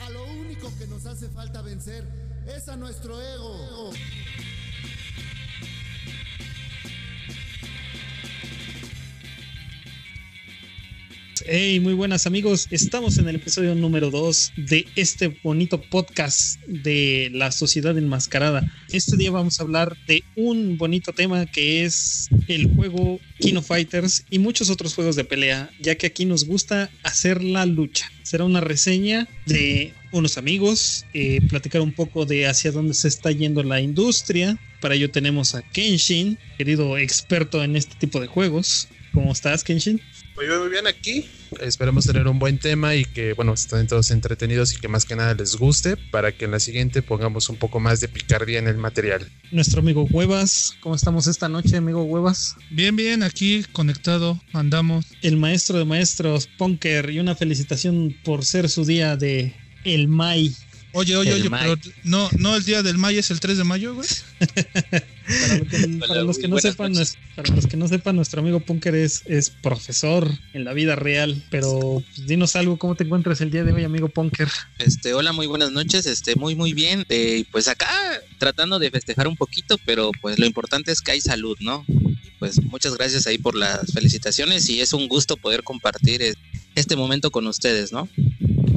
A lo único que nos hace falta vencer es a nuestro ego. Hey, muy buenas amigos. Estamos en el episodio número 2 de este bonito podcast de la sociedad enmascarada. Este día vamos a hablar de un bonito tema que es el juego Kino Fighters y muchos otros juegos de pelea, ya que aquí nos gusta hacer la lucha. Será una reseña de unos amigos, eh, platicar un poco de hacia dónde se está yendo la industria. Para ello tenemos a Kenshin, querido experto en este tipo de juegos. ¿Cómo estás, Kenshin? Muy bien, muy bien aquí. Esperemos tener un buen tema y que, bueno, estén todos entretenidos y que más que nada les guste para que en la siguiente pongamos un poco más de picardía en el material. Nuestro amigo Huevas, ¿cómo estamos esta noche, amigo Huevas? Bien, bien, aquí conectado, andamos. El maestro de maestros, Punker, y una felicitación por ser su día de el May. Oye, oye, El oye, May. pero no, no el día del May es el 3 de mayo, güey. Para, lo que- para los que no sepan, noches. nues- para los que no sepan, nuestro amigo Punker es, es profesor en la vida real. Pero pues, dinos algo, ¿cómo te encuentras el día de hoy, amigo Punker? Este, hola, muy buenas noches, este, muy muy bien. Eh, pues acá tratando de festejar un poquito, pero pues lo importante es que hay salud, ¿no? Y, Pues muchas gracias ahí por las felicitaciones y es un gusto poder compartir eh, este momento con ustedes, ¿no?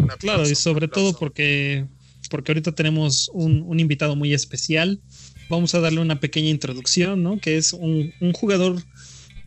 Aplauso, Claro, y sobre todo porque, porque ahorita tenemos un, invitado muy especial. Vamos a darle una pequeña introducción, ¿no? Que es un jugador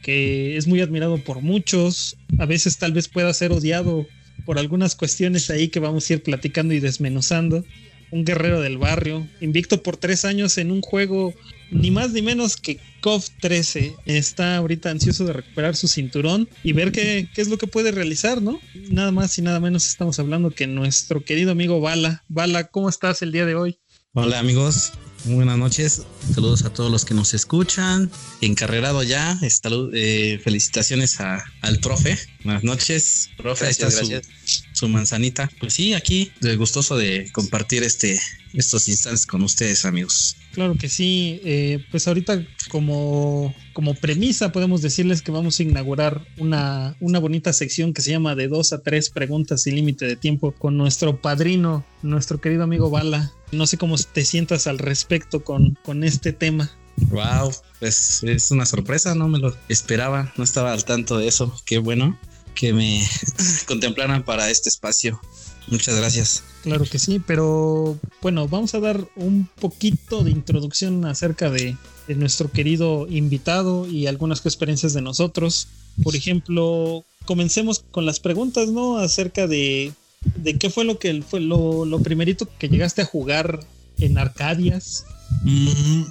que es muy admirado por muchos. A veces tal vez pueda ser odiado por algunas cuestiones ahí que vamos a ir platicando y desmenuzando. Un guerrero del barrio, invicto por tres años en un juego ni más ni menos que KOF 13. Está ahorita ansioso de recuperar su cinturón y ver qué, qué es lo que puede realizar, ¿no? Nada más y nada menos estamos hablando que nuestro querido amigo Bala. Bala, ¿cómo estás el día de hoy? Hola amigos, muy buenas noches. Saludos a todos los que nos escuchan. Encarrerado ya. Salud- eh, felicitaciones a- al profe. Buenas noches, profe. Ahí Gracias, está su- gracias. Su, manzanita. Pues sí, aquí gustoso de compartir este estos instantes con ustedes, amigos. Claro que sí. eh, pues ahorita como, como premisa podemos decirles que vamos a inaugurar una, una bonita sección que se llama de dos a tres preguntas sin límite de tiempo con nuestro padrino, nuestro querido amigo Bala. No sé cómo te sientas al respecto con, con este tema. Wow, pues es una sorpresa, no me lo esperaba, no estaba al tanto de eso. Qué bueno que me contemplaran para este espacio. Muchas gracias. Claro que sí, pero bueno, vamos a dar un poquito de introducción acerca de, de nuestro querido invitado y algunas experiencias de nosotros. Por ejemplo, comencemos con las preguntas, ¿no? Acerca de, de qué fue lo que fue lo, lo primerito que llegaste a jugar en Arcadias. Mm,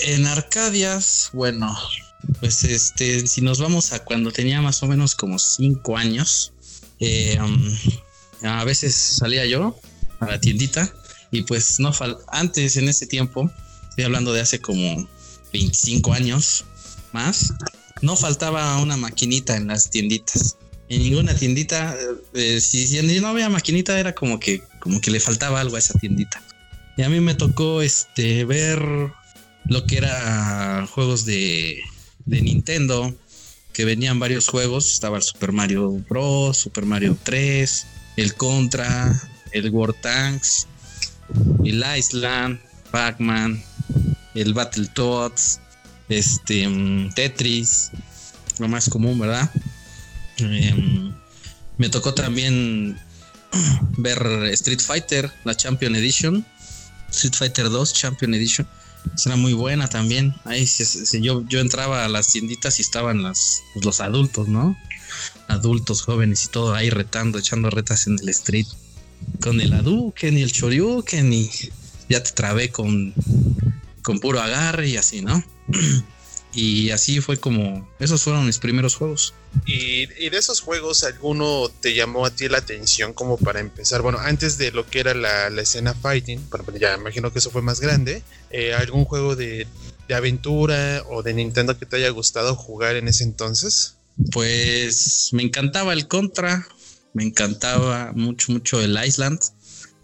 en Arcadias, bueno, pues este, si nos vamos a cuando tenía más o menos como cinco años, eh, um, a veces salía yo a la tiendita y pues no fal antes en ese tiempo, estoy hablando de hace como 25 años más, no faltaba una maquinita en las tienditas. En ninguna tiendita, eh, si, si no había maquinita era como que, como que le faltaba algo a esa tiendita. Y a mí me tocó este ver lo que era juegos de, de Nintendo, que venían varios juegos. Estaba el Super Mario Bros, Super Mario 3, el Contra, el War Tanks, el Island, Pac-Man, el Battletoads, este mm, Tetris, lo más común, ¿verdad? Em, me tocó también ver Street Fighter, la Champion Edition. Street Fighter 2 Champion Edition. Esa era muy buena también. Ahí sí, yo, yo entraba a las tienditas y estaban las, pues, los adultos, ¿no? Adultos, jóvenes y todo ahí retando, echando retas en el street. Con el Hadouken y el Shoryuken y ya te trabé con, con puro agarre y así, ¿no? y así fue como... Esos fueron mis primeros juegos. Y, y de esos juegos, ¿alguno te llamó a ti la atención como para empezar? Bueno, antes de lo que era la, la escena fighting, bueno, pues ya imagino que eso fue más grande. eh, ¿Algún juego de, de aventura o de Nintendo que te haya gustado jugar en ese entonces? Pues me encantaba el Contra, me encantaba mucho, mucho el Island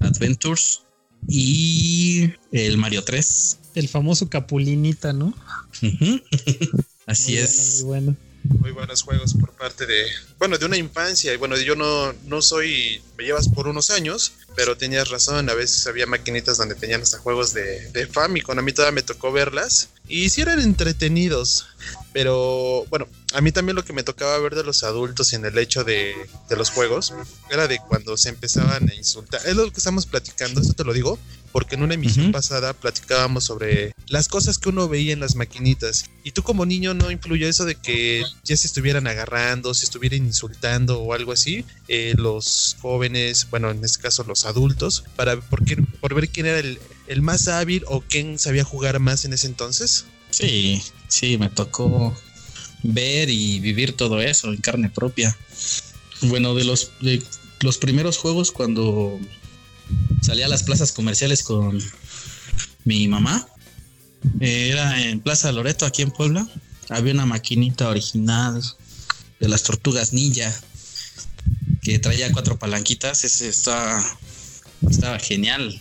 Adventures. y el Mario 3. El famoso Capulinita, ¿no? Así Muy es. bueno, muy bueno. Muy buenos juegos por parte de, bueno, de una infancia. Y bueno, yo no, no soy, me llevas por unos años, pero tenías razón. A veces había maquinitas donde tenían hasta juegos de, de Famicom. A mí todavía me tocó verlas. Y sí eran entretenidos. Pero bueno, a mí también lo que me tocaba ver de los adultos en el hecho de, de los juegos era de cuando se empezaban a insultar. Es lo que estamos platicando, esto te lo digo, porque en una emisión pasada platicábamos sobre las cosas que uno veía en las maquinitas. Y tú como niño no influyó eso de que ya se estuvieran agarrando, se estuvieran insultando o algo así, eh, los jóvenes, bueno, en este caso los adultos, para por, qué- por ver quién era el, el más hábil o quién sabía jugar más en ese entonces. Sí, sí, me tocó ver y vivir todo eso en carne propia. Bueno, de los, de los primeros juegos cuando salía a las plazas comerciales con mi mamá, eh, era en Plaza Loreto, aquí en Puebla. Había una maquinita original de las tortugas ninja que traía cuatro palanquitas. Ese estaba, estaba genial.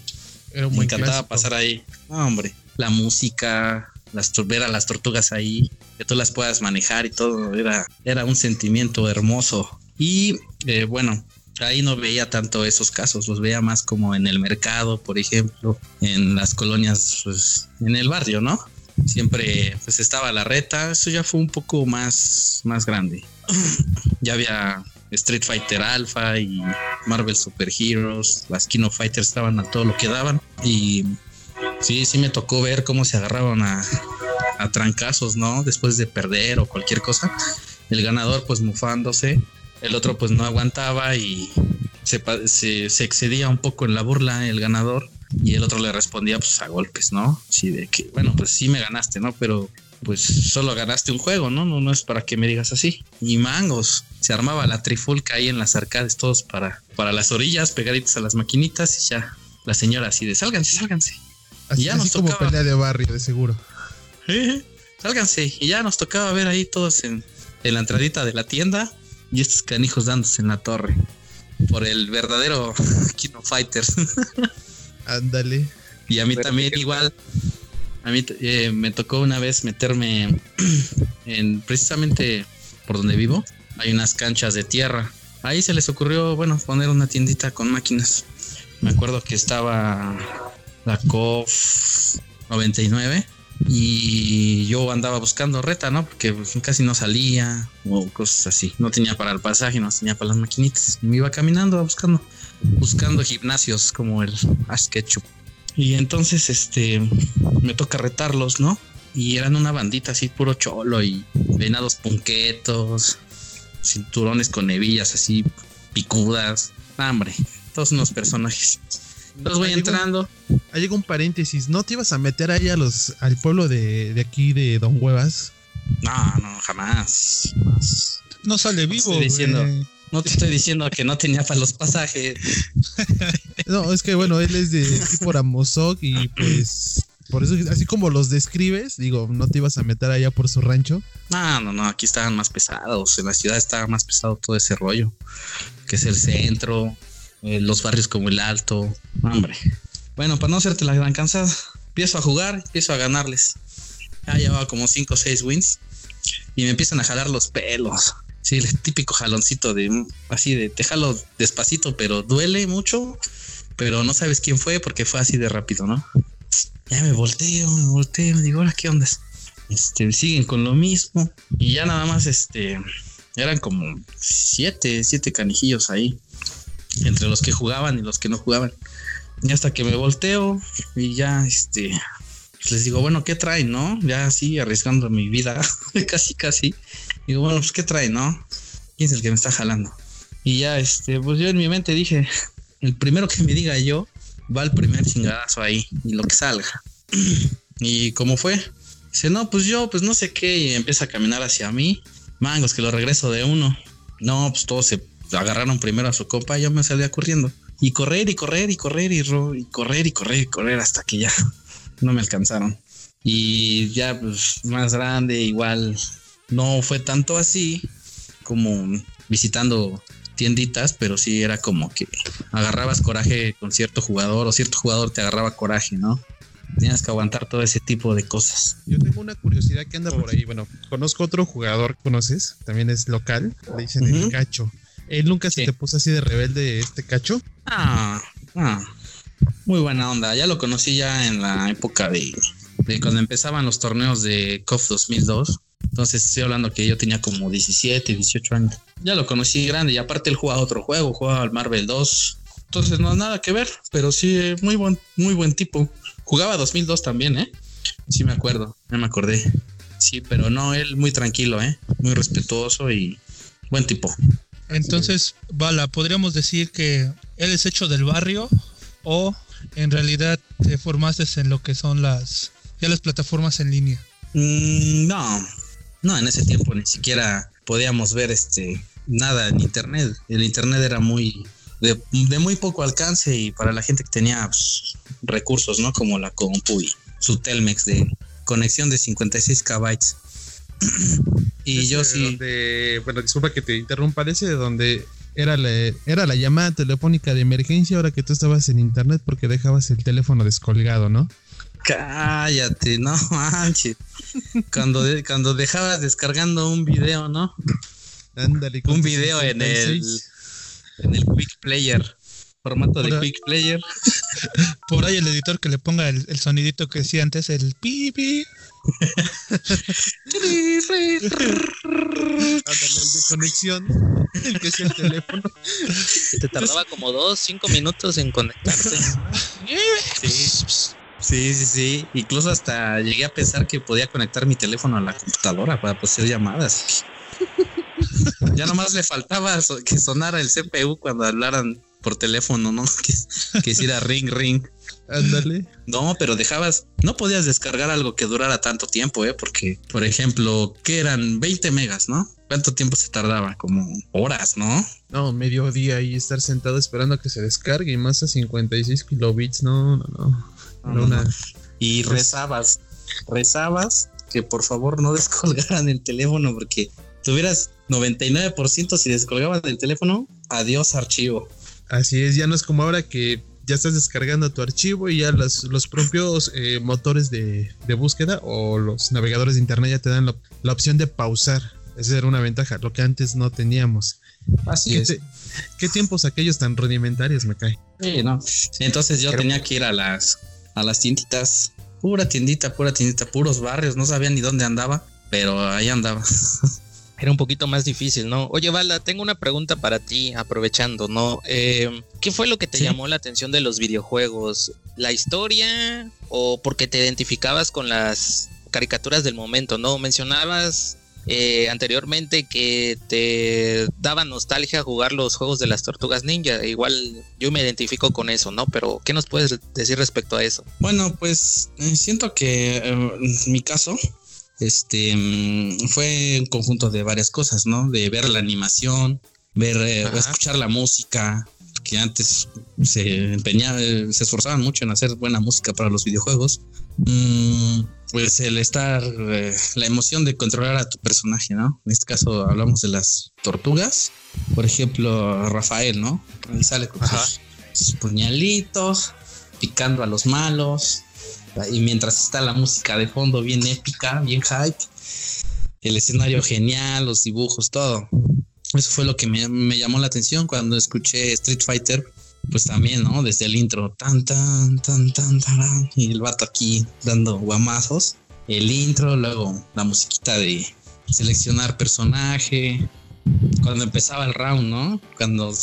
Era un Me buen encantaba clásico. pasar ahí. No, hombre, la música, las, ver a las tortugas ahí, que tú las puedas manejar y todo, era, era un sentimiento hermoso. Y eh, bueno, ahí no veía tanto esos casos, los veía más como en el mercado, por ejemplo, en las colonias, pues, en el barrio, ¿no? Siempre pues estaba la reta, eso ya fue un poco más, más grande. ya había Street Fighter Alpha y Marvel Super Heroes, las Kino Fighters estaban a todo lo que daban y sí, sí me tocó ver cómo se agarraban a, a trancazos, ¿no? Después de perder o cualquier cosa. El ganador pues mufándose, el otro pues no aguantaba y se, se, se excedía un poco en la burla el ganador y el otro le respondía pues a golpes, ¿no? Sí, de que, bueno, pues sí me ganaste, ¿no? Pero pues solo ganaste un juego, ¿no? No, no es para que me digas así. Y mangos, se armaba la trifulca ahí en las arcades, todos para, para las orillas, pegaditos a las maquinitas y ya la señora así de sálganse, sálganse. Así, ya así nos como tocaba. pelea de barrio, de seguro. Eh, Sálganse. Y ya nos tocaba ver ahí todos en, en la entradita de la tienda y estos canijos dándose en la torre. Por el verdadero Kino Fighters. Ándale. Y a mí Pero también que- igual. A mí eh, me tocó una vez meterme en precisamente por donde vivo. Hay unas canchas de tierra. Ahí se les ocurrió, bueno, poner una tiendita con máquinas. Me acuerdo que estaba la COF 99 y yo andaba buscando reta, ¿no? Porque casi no salía o cosas así. No tenía para el pasaje, no tenía para las maquinitas. Me iba caminando buscando, buscando gimnasios como el Ash Ketchup. Y entonces, este, me toca retarlos, ¿no? Y eran una bandita así, puro cholo y venados punquetos, cinturones con hebillas así, picudas. Ah, hombre, todos unos personajes. Los voy Ahí entrando. Ahí llega un paréntesis. ¿No te ibas a meter ahí a los, al pueblo de, de aquí de Don Huevas? No, no, jamás. jamás. No sale vivo. estoy diciendo. No te estoy diciendo que no tenía para los pasajes. No, es que bueno, él es de aquí por Amozoc y pues por eso, así como los describes, digo, no te ibas a meter allá por su rancho. No, no, no, aquí estaban más pesados. En la ciudad estaba más pesado todo ese rollo. Que es el centro, eh, los barrios como el Alto. Hombre. Bueno, para no hacerte la gran cansada, empiezo a jugar, empiezo a ganarles. Ya llevaba como 5 o 6 wins. Y me empiezan a jalar los pelos. Sí, el típico jaloncito de así de te jalo despacito, pero duele mucho. Pero no sabes quién fue porque fue así de rápido, ¿no? Ya me volteo, me volteo, digo, ahora qué onda. Este, siguen con lo mismo. Y ya nada más, este, eran como siete, siete canijillos ahí. Entre los que jugaban y los que no jugaban. Y hasta que me volteo y ya, este, pues les digo, bueno, ¿qué traen, no? Ya así, arriesgando mi vida, casi, casi. Digo, bueno, pues, ¿qué traen, no? ¿Quién es el que me está jalando? Y ya, este, pues yo en mi mente dije, el primero que me diga yo, va el primer chingadazo ahí, y lo que salga. ¿Y cómo fue? Dice, no, pues yo, pues no sé qué, y empieza a caminar hacia mí. Mangos, que lo regreso de uno. No, pues todos se agarraron primero a su compa, y yo me salía corriendo. Y correr y correr y correr y, y correr y correr y correr hasta que ya no me alcanzaron. Y ya, pues más grande, igual no fue tanto así como visitando tienditas, pero sí era como que agarrabas coraje con cierto jugador o cierto jugador te agarraba coraje, ¿no? Tenías que aguantar todo ese tipo de cosas. Yo tengo una curiosidad que anda por ahí. Bueno, conozco otro jugador, ¿conoces? También es local. Le dicen el cacho. ¿Él nunca se te puso así de rebelde este cacho? Ah, ah, muy buena onda. Ya lo conocí ya en la época de, de cuando empezaban los torneos de COF 2002. Entonces estoy hablando que yo tenía como 17, 18 años. Ya lo conocí grande y aparte él jugaba otro juego, jugaba al Marvel 2. Entonces no nada que ver, pero sí muy buen muy buen tipo. Jugaba 2002 también, ¿eh? Sí me acuerdo, ya me acordé. Sí, pero no, él muy tranquilo, ¿eh? Muy respetuoso y buen tipo. Entonces, Bala, podríamos decir que él es hecho del barrio o en realidad te formaste en lo que son las ya las plataformas en línea. Mm, no, no, en ese tiempo ni siquiera podíamos ver este nada en internet. El internet era muy de, de muy poco alcance y para la gente que tenía pues, recursos, ¿no? Como la compu y su Telmex de conexión de 56 KB. y Ese yo sí. Donde, bueno, disculpa que te interrumpa, ese de donde era la, era la llamada telefónica de emergencia ahora que tú estabas en internet porque dejabas el teléfono descolgado, ¿no? Cállate, no manches. Cuando, de- cuando dejabas descargando un video, ¿no? Ándale. con Un video en el, 56. en el Quick Player. Formato de. Quick Player. Por ahí el editor que le ponga el, el sonidito que decía antes, el pipi. Ándale, el de conexión. El que es el teléfono. Te tardaba como dos, cinco minutos en conectarse. Sí. Sí, sí, sí. Incluso hasta llegué a pensar que podía conectar mi teléfono a la computadora para hacer llamadas. ya nomás le faltaba que sonara el CPU cuando hablaran por teléfono, ¿no? Que, que hiciera ring, ring. Ándale. No, pero dejabas, no podías descargar algo que durara tanto tiempo, ¿eh? Porque, por ejemplo, que eran 20 megas, ¿no? ¿Cuánto tiempo se tardaba? Como horas, ¿no? No, medio día y estar sentado esperando a que se descargue y más a 56 kilobits. No, no, no. Era una-. Y rezabas, rezabas que por favor no descolgaran el teléfono porque tuvieras 99% si descolgaban el teléfono, adiós archivo. Así es, ya no es como ahora que ya estás descargando tu archivo y ya los, los propios eh, motores de, de búsqueda o los navegadores de internet ya te dan la, la opción de pausar. Esa era una ventaja, lo que antes no teníamos. Así ¿Qué, es. te- qué tiempos aquellos tan rudimentarios me cae? Sí, no. Entonces yo tenía que ir a las a las tienditas, pura tiendita, pura tiendita, puros barrios, no sabía ni dónde andaba, pero ahí andaba. Era un poquito más difícil, ¿no? Oye, Vala, tengo una pregunta para ti, aprovechando, ¿no? Eh, ¿Qué fue lo que te Sí. llamó la atención de los videojuegos? ¿La historia o porque te identificabas con las caricaturas del momento, ¿no? Mencionabas eh, anteriormente que te daba nostalgia jugar los juegos de las tortugas ninja. Igual yo me identifico con eso, ¿no? Pero, ¿qué nos puedes decir respecto a eso? Bueno, pues eh, siento que eh, en mi caso, este mm, fue un conjunto de varias cosas, ¿no? De ver la animación, ver, eh, Ajá. escuchar la música, que antes se empeñaba, se esforzaban mucho en hacer buena música para los videojuegos. Mm, pues el estar, eh, la emoción de controlar a tu personaje, ¿no? En este caso hablamos de las tortugas, por ejemplo, Rafael, ¿no? Ahí sale con sus puñalitos, picando a los malos, y mientras está la música de fondo bien épica, bien hype, el escenario genial, los dibujos, todo. Eso fue lo que me, me llamó la atención cuando escuché Street Fighter, pues también, ¿no? Desde el intro, tan, tan, tan, tan, tarán, y el vato aquí dando guamazos. El intro, luego la musiquita de seleccionar personaje. Cuando empezaba el round, ¿no? Cuando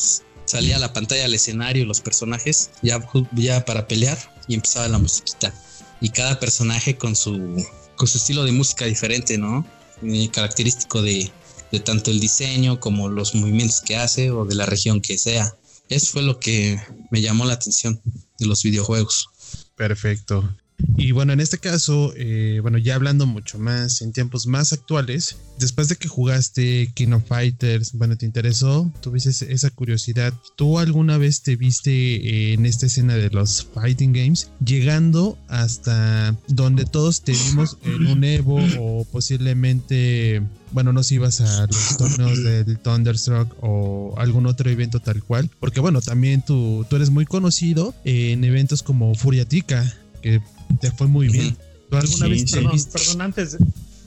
salía la pantalla al escenario los personajes, ya, ya para pelear, y empezaba la musiquita. Y cada personaje con su, con su estilo de música diferente, ¿no? Eh, característico de, de tanto el diseño como los movimientos que hace o de la región que sea. Eso fue lo que me llamó la atención de los videojuegos. Perfecto. Y bueno, en este caso, eh, bueno, ya hablando mucho más en tiempos más actuales, después de que jugaste King of Fighters, bueno, te interesó, tuviste esa curiosidad, ¿tú alguna vez te viste en esta escena de los fighting games llegando hasta donde todos te vimos en un Evo o posiblemente bueno, no si ibas a los torneos del Thunderstruck o algún otro evento tal cual, porque bueno, también tú, tú eres muy conocido en eventos como Furiatica, que te fue muy bien. ¿Tú alguna vez te perdón, perdón, antes,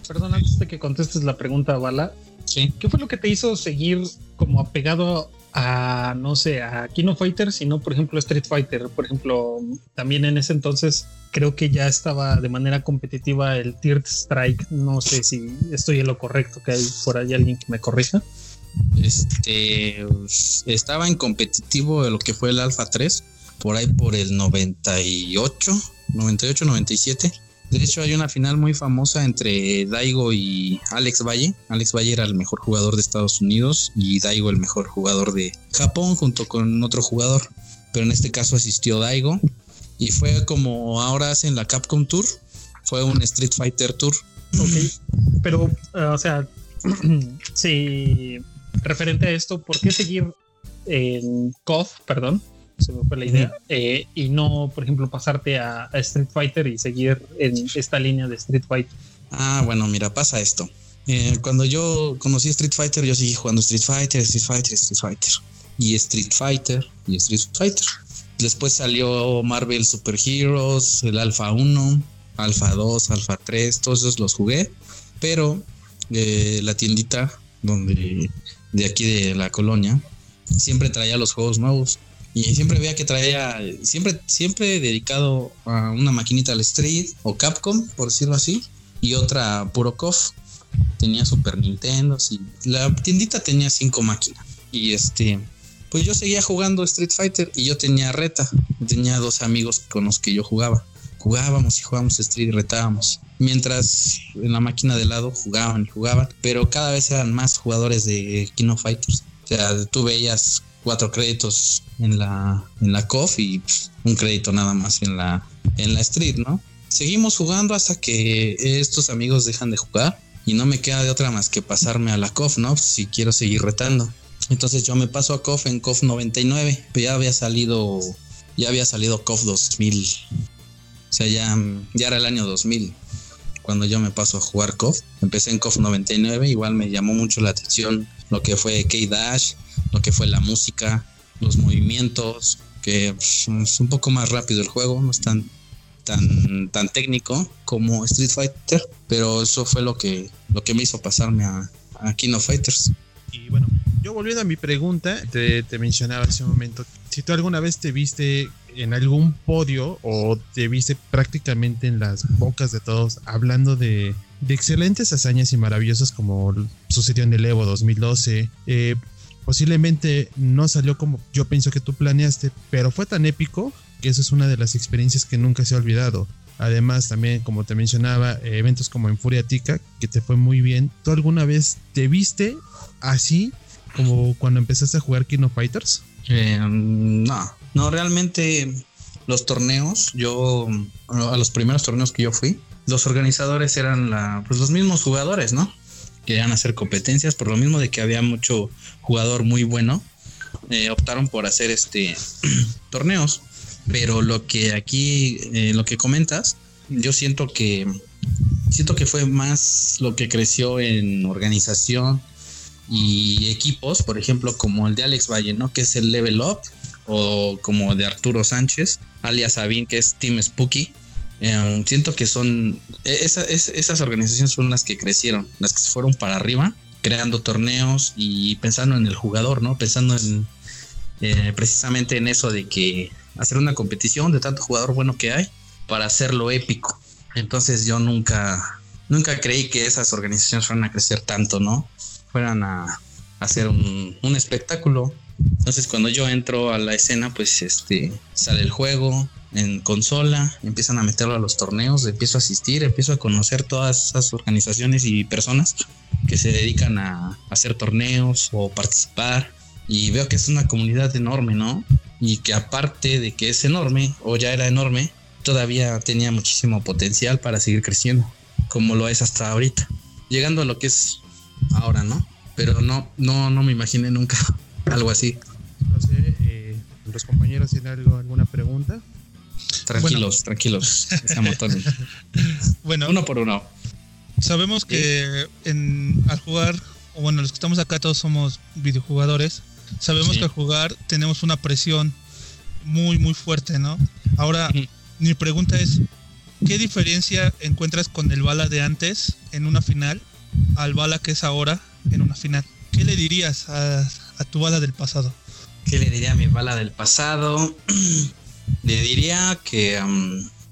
perdón, antes de que contestes la pregunta, Bala, sí. ¿qué fue lo que te hizo seguir como apegado a, no sé, a Kino Fighter, sino por ejemplo Street Fighter? Por ejemplo, también en ese entonces creo que ya estaba de manera competitiva el Third Strike. No sé si estoy en lo correcto, que hay por ahí alguien que me corrija. Este estaba en competitivo de lo que fue el Alpha 3, por ahí por el 98, 98, 97. De hecho, hay una final muy famosa entre Daigo y Alex Valle. Alex Valle era el mejor jugador de Estados Unidos y Daigo el mejor jugador de Japón junto con otro jugador. Pero en este caso asistió Daigo y fue como ahora hacen la Capcom Tour, fue un Street Fighter Tour. Ok, pero, uh, o sea, sí, referente a esto, ¿por qué seguir en KOF, perdón? Se me fue la idea, eh, y no, por ejemplo, pasarte a, a, Street Fighter y seguir en esta línea de Street Fighter. Ah, bueno, mira, pasa esto. Eh, cuando yo conocí Street Fighter, yo seguí jugando Street Fighter, Street Fighter, Street Fighter. Y Street Fighter, y Street Fighter. Después salió Marvel Super Heroes, el Alpha 1, Alpha 2, Alpha 3, todos esos los jugué. Pero eh, la tiendita donde de aquí de la colonia siempre traía los juegos nuevos. Y siempre veía que traía, siempre, siempre dedicado a una maquinita al Street o Capcom, por decirlo así, y otra puro KOF. Tenía Super Nintendo, y la tiendita tenía cinco máquinas. Y este, pues yo seguía jugando Street Fighter y yo tenía reta. Tenía dos amigos con los que yo jugaba. Jugábamos y jugábamos Street y retábamos. Mientras en la máquina de lado jugaban y jugaban, pero cada vez eran más jugadores de Kino Fighters. O sea, tú cuatro créditos en la, en la KOF y pues, un crédito nada más en la, en la Street, ¿no? Seguimos jugando hasta que estos amigos dejan de jugar y no me queda de otra más que pasarme a la KOF, ¿no? Si quiero seguir retando. Entonces yo me paso a KOF en KOF 99, pero ya había salido, ya había salido KOF 2000. O sea, ya, ya era el año 2000 cuando yo me paso a jugar KOF. Empecé en KOF 99, igual me llamó mucho la atención lo que fue K-Dash, lo que fue la música, los movimientos, que es un poco más rápido el juego, no es tan, tan, tan técnico como Street Fighter, pero eso fue lo que, lo que me hizo pasarme a, a King Fighters. Y bueno, yo volviendo a mi pregunta, te, mencionaba hace un momento, si tú alguna vez te viste en algún podio o te viste prácticamente en las bocas de todos hablando de, de excelentes hazañas y maravillosas como sucedió en el Evo 2012, eh, posiblemente no salió como yo pienso que tú planeaste, pero fue tan épico que eso es una de las experiencias que nunca se ha olvidado. Además, también, como te mencionaba, eh, eventos como en Furiatica, que te fue muy bien. ¿Tú alguna vez te viste así como cuando empezaste a jugar King of Fighters? Eh, no, no, realmente los torneos, yo, a los primeros torneos que yo fui, los organizadores eran la, pues los mismos jugadores, ¿no? Querían hacer competencias, por lo mismo de que había mucho jugador muy bueno, eh, optaron por hacer este torneos. Pero lo que aquí, eh, lo que comentas, yo siento que siento que fue más lo que creció en organización y equipos, por ejemplo, como el de Alex Valle, ¿no? Que es el Level Up, o como de Arturo Sánchez, alias Sabin, que es Team Spooky. Eh, siento que son esa, es, esas organizaciones son las que crecieron, las que se fueron para arriba, creando torneos y pensando en el jugador, ¿no? Pensando en eh, precisamente en eso de que hacer una competición de tanto jugador bueno que hay para hacerlo épico. Entonces yo nunca, nunca creí que esas organizaciones fueran a crecer tanto, ¿no? Fueran a, hacer un, espectáculo. Entonces cuando yo entro a la escena, pues este sale el juego en consola, empiezan a meterlo a los torneos, empiezo a asistir, empiezo a conocer todas esas organizaciones y personas que se dedican a hacer torneos o participar y veo que es una comunidad enorme, ¿no? Y que aparte de que es enorme, o ya era enorme, todavía tenía muchísimo potencial para seguir creciendo, como lo es hasta ahorita, llegando a lo que es ahora, ¿no? Pero no, no, no me imaginé nunca algo así. No sé, eh, los compañeros tienen algo, alguna pregunta. Tranquilos, tranquilos. bueno, uno por uno. Sabemos que en, al jugar, o bueno, los que estamos acá todos somos videojugadores. Sabemos que al jugar tenemos una presión muy, muy fuerte, ¿no? Ahora, mi pregunta es, ¿qué diferencia encuentras con el bala de antes en una final al bala que es ahora en una final? ¿Qué le dirías a, tu bala del pasado? ¿Qué le diría a mi bala del pasado? le diría que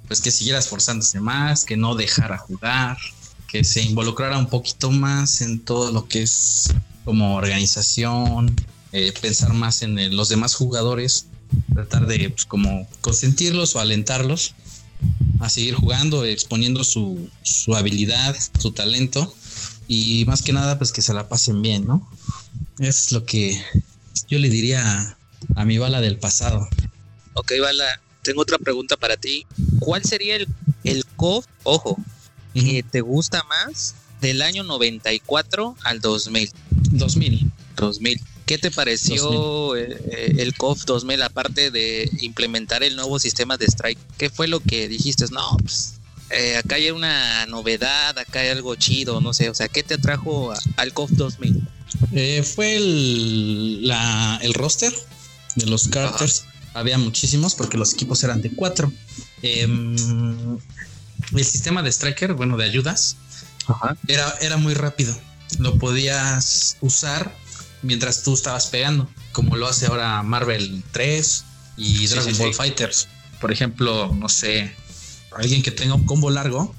pues que siguiera esforzándose más, que no dejara jugar, que se involucrara un poquito más en todo lo que es como organización, eh, pensar más en los demás jugadores, tratar de pues, como consentirlos o alentarlos a seguir jugando, exponiendo su, su habilidad, su talento y más que nada pues que se la pasen bien, ¿no? Es lo que yo le diría a, mi bala del pasado. Ok, Bala, tengo otra pregunta para ti. ¿Cuál sería el, el COF, ojo, que te gusta más del año 94 al 2000? 2000. 2000. ¿Qué te pareció eh, eh, el, COF 2000 aparte de implementar el nuevo sistema de strike? ¿Qué fue lo que dijiste? No, pues eh, acá hay una novedad, acá hay algo chido, no sé, o sea, ¿qué te atrajo al COF 2000? Fue el, el roster de los Carters. Había muchísimos porque los equipos eran de cuatro. Em, el sistema de striker, bueno, de ayudas, Era, era muy rápido. Lo podías usar mientras tú estabas pegando, como lo hace ahora Marvel 3 y Dragon Ball Fighters. Por ejemplo, no sé, alguien que tenga un combo largo,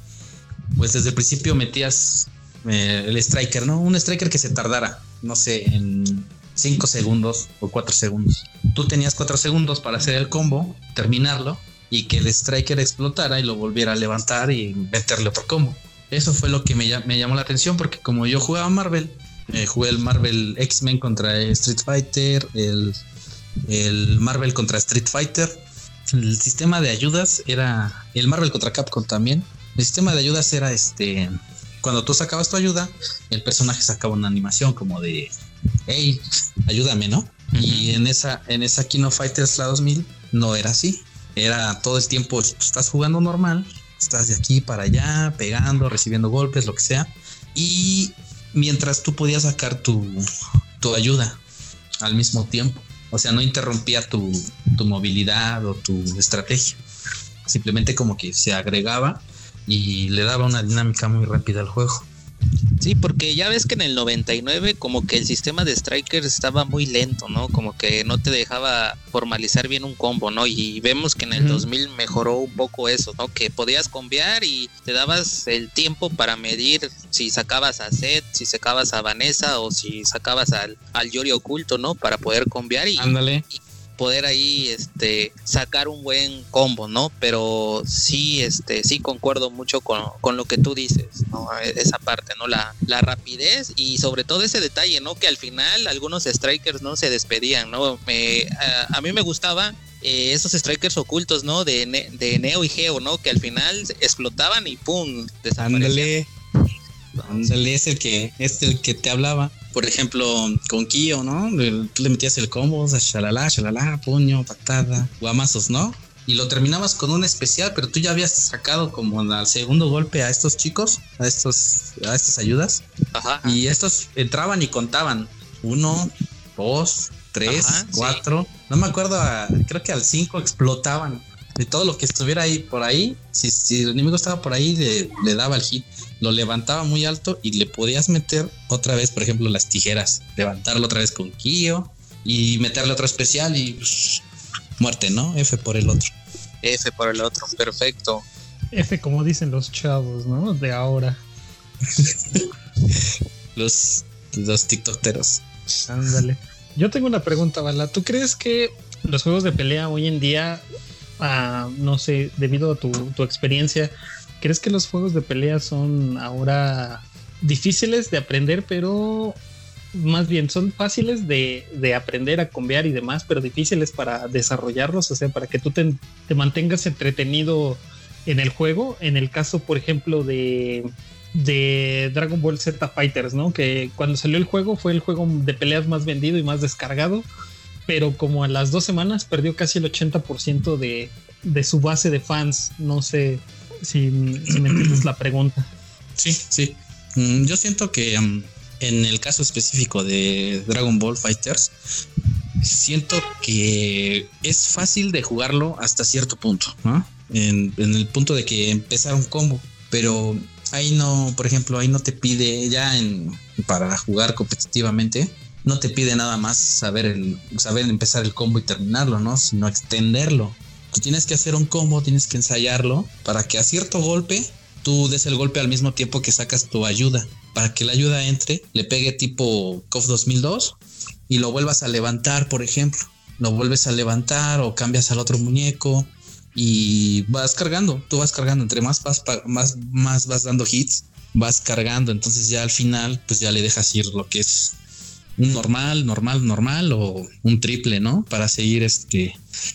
pues desde el principio metías el striker, ¿no? Un striker que se tardara, no sé, en 5 segundos o 4 segundos. Tú tenías 4 segundos para hacer el combo, terminarlo y que el striker explotara y lo volviera a levantar y meterle otro combo. Eso fue lo que me, me llamó la atención porque como yo jugaba Marvel, eh, jugué el Marvel X-Men contra Street Fighter, el, el Marvel contra Street Fighter. El sistema de ayudas era el Marvel contra Capcom también. El sistema de ayudas era este cuando tú sacabas tu ayuda, el personaje sacaba una animación como de hey, ayúdame, ¿no? Y en esa en esa Kino Fighters la 2000 no era así. Era todo el tiempo estás jugando normal, estás de aquí para allá, pegando, recibiendo golpes, lo que sea. Y mientras tú podías sacar tu, tu ayuda al mismo tiempo. O sea, no interrumpía tu, tu movilidad o tu estrategia. Simplemente como que se agregaba y le daba una dinámica muy rápida al juego. Sí, porque ya ves que en el 99 como que el sistema de strikers estaba muy lento, ¿no? Como que no te dejaba formalizar bien un combo, ¿no? Y vemos que en el 2000 mejoró un poco eso, ¿no? Que podías cambiar y te dabas el tiempo para medir si sacabas a Seth, si sacabas a Vanessa o si sacabas al, al Yori oculto, ¿no? Para poder cambiar y, Ándale poder ahí este sacar un buen combo, ¿no? Pero sí, este, sí concuerdo mucho con, lo que tú dices, ¿no? Esa parte, ¿no? La, la rapidez y sobre todo ese detalle, ¿no? Que al final algunos strikers no se despedían, ¿no? Me, a, mí me gustaba eh, esos strikers ocultos, ¿no? De, de Neo y Geo, ¿no? Que al final explotaban y ¡pum! Ándale. que, es el que te hablaba por ejemplo, con Kyo, ¿no? Tú le metías el combo, o sea, shalala, shalala, puño, patada, guamazos, ¿no? Y lo terminabas con un especial, pero tú ya habías sacado como al segundo golpe a estos chicos, a estos, a estas ayudas. Ajá. Y estos entraban y contaban. Uno, dos, tres, cuatro. No me acuerdo, creo que al cinco explotaban. De todo lo que estuviera ahí por ahí, si, si el enemigo estaba por ahí, le, le daba el hit lo levantaba muy alto y le podías meter otra vez, por ejemplo, las tijeras, levantarlo otra vez con Kio y meterle otro especial y pues, muerte, ¿no? F por el otro. F por el otro, perfecto. F como dicen los chavos, ¿no? De ahora. los, los TikTokeros. Ándale. Yo tengo una pregunta, Bala. ¿Tú crees que los juegos de pelea hoy en día, no sé, debido a tu, tu experiencia, ¿Crees que los juegos de pelea son ahora difíciles de aprender, pero más bien son fáciles de, de, aprender a cambiar y demás, pero difíciles para desarrollarlos, o sea, para que tú te, te, mantengas entretenido en el juego. En el caso, por ejemplo, de, de Dragon Ball Z Fighters, ¿no? Que cuando salió el juego fue el juego de peleas más vendido y más descargado, pero como a las dos semanas perdió casi el 80% de, de su base de fans. No sé si, me entiendes la pregunta. Sí, sí. Mm, yo siento que um, en el caso específico de Dragon Ball Fighters, siento que es fácil de jugarlo hasta cierto punto, ¿no? En, el punto de que empezar un combo, pero ahí no, por ejemplo, ahí no te pide ya en, para jugar competitivamente, no te pide nada más saber el, saber empezar el combo y terminarlo, ¿no? Sino extenderlo. Tienes que hacer un combo, tienes que ensayarlo para que a cierto golpe tú des el golpe al mismo tiempo que sacas tu ayuda para que la ayuda entre, le pegue tipo KOF 2002 y lo vuelvas a levantar, por ejemplo. Lo vuelves a levantar o cambias al otro muñeco y vas cargando, tú vas cargando, entre más vas, más, más vas dando hits, vas cargando, entonces ya al final pues ya le dejas ir lo que es un normal, normal, normal o un triple, ¿no? Para seguir este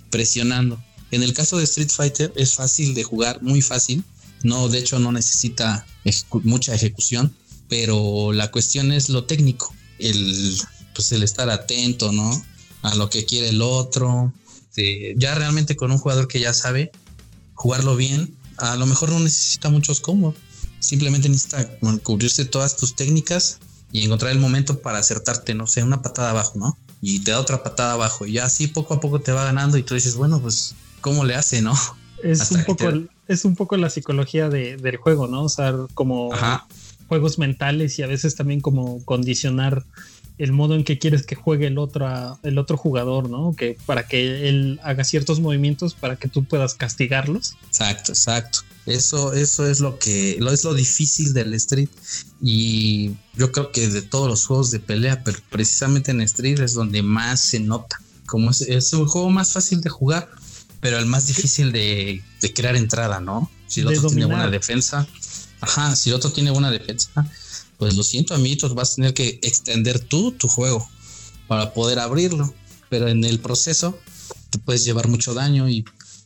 presionando. En el caso de Street Fighter es fácil de jugar, muy fácil. No, de hecho no necesita mucha ejecución pero la cuestión es lo técnico, el, pues el estar atento, ¿no? A lo que quiere el otro. ya realmente con un jugador que ya sabe jugarlo bien, a lo mejor no necesita muchos combos, simplemente necesita cubrirse todas tus técnicas y encontrar el momento para acertarte, no sé, una patada abajo, ¿no? Y te da otra patada abajo y ya así poco a poco te va ganando y tú dices, bueno, pues, ¿cómo le hace, no? Es un poco, es un poco la psicología del juego, ¿no? O sea, como juegos mentales y a veces también como condicionar el modo en que quieres que juegue el otro, el otro jugador, ¿no? Que para que él haga ciertos movimientos para que tú puedas castigarlos. Exacto, exacto. Eso, eso es lo que lo es lo difícil del Street. Y yo creo que de todos los juegos de pelea, pero precisamente en Street es donde más se nota. Como es, es un juego más fácil de jugar, pero el más difícil de, de crear entrada, ¿no? Si el otro tiene buena defensa, Ajá, si el otro tiene buena defensa, pues lo siento, amiguitos, vas a tener que extender tú tu juego para poder abrirlo. Pero en el proceso te puedes llevar mucho daño y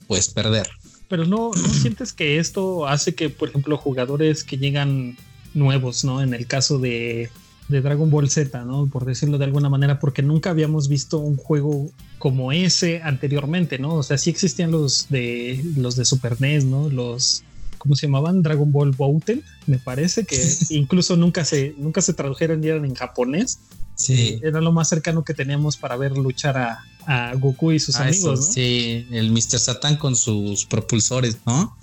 puedes perder. Pero no, no sientes que esto hace que, por ejemplo, jugadores que llegan nuevos, ¿no? En el caso de, de Dragon Ball Z, ¿no? Por decirlo de alguna manera, porque nunca habíamos visto un juego como ese anteriormente, ¿no? O sea, sí existían los de los de Super NES, ¿no? Los ¿cómo se llamaban? Dragon Ball Bouten, me parece que incluso nunca se, nunca se tradujeron y eran en japonés. Sí. Era lo más cercano que teníamos para ver luchar a, Goku y sus ah, amigos, ¿no? Sí, el Mr. Satan con sus propulsores, ¿no?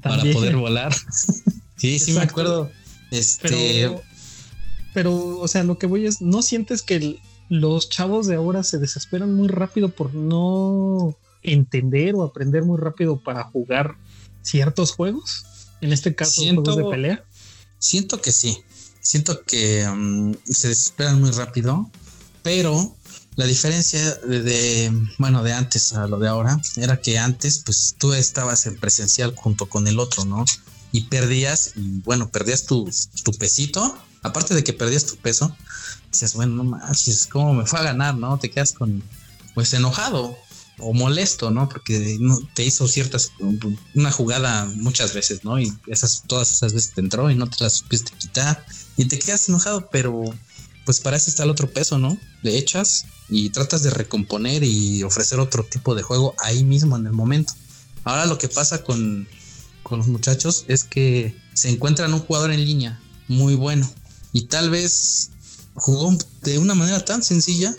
Para poder volar. sí, sí me acuerdo. Este. Pero, pero, o sea, lo que voy es, ¿no sientes que los chavos de ahora se desesperan muy rápido por no entender o aprender muy rápido para jugar ciertos juegos, en este caso juegos de pelea. Siento que sí, siento que um, se desesperan muy rápido, pero la diferencia de, bueno, de antes a lo de ahora era que antes, pues tú estabas en presencial junto con el otro, ¿no? Y perdías, y bueno, perdías tu, tu pesito, aparte de que perdías tu peso, dices, bueno, no manches, ¿cómo me fue a ganar, no? Te quedas con, pues enojado, o molesto, ¿no? Porque te hizo ciertas, una jugada muchas veces, ¿no? Y esas, todas esas veces te entró y no te las supiste quitar y te quedas enojado, pero pues para eso está el otro peso, ¿no? Le echas y tratas de recomponer y ofrecer otro tipo de juego ahí mismo en el momento. Ahora lo que pasa con, con los muchachos es que se encuentran un jugador en línea muy bueno y tal vez jugó de una manera tan sencilla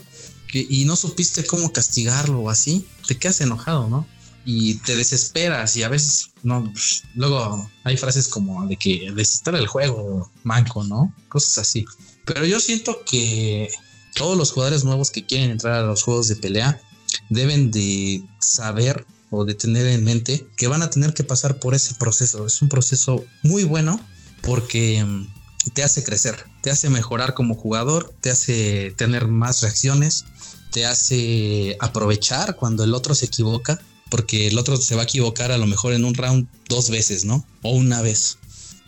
y no supiste cómo castigarlo o así, te quedas enojado, ¿no? Y te desesperas y a veces, no, pues, luego hay frases como de que desistir el juego, manco, ¿no? Cosas así. Pero yo siento que todos los jugadores nuevos que quieren entrar a los juegos de pelea deben de saber o de tener en mente que van a tener que pasar por ese proceso. Es un proceso muy bueno porque mm, te hace crecer, te hace mejorar como jugador, te hace tener más reacciones, te hace aprovechar cuando el otro se equivoca, porque el otro se va a equivocar a lo mejor en un round dos veces, ¿no? O una vez.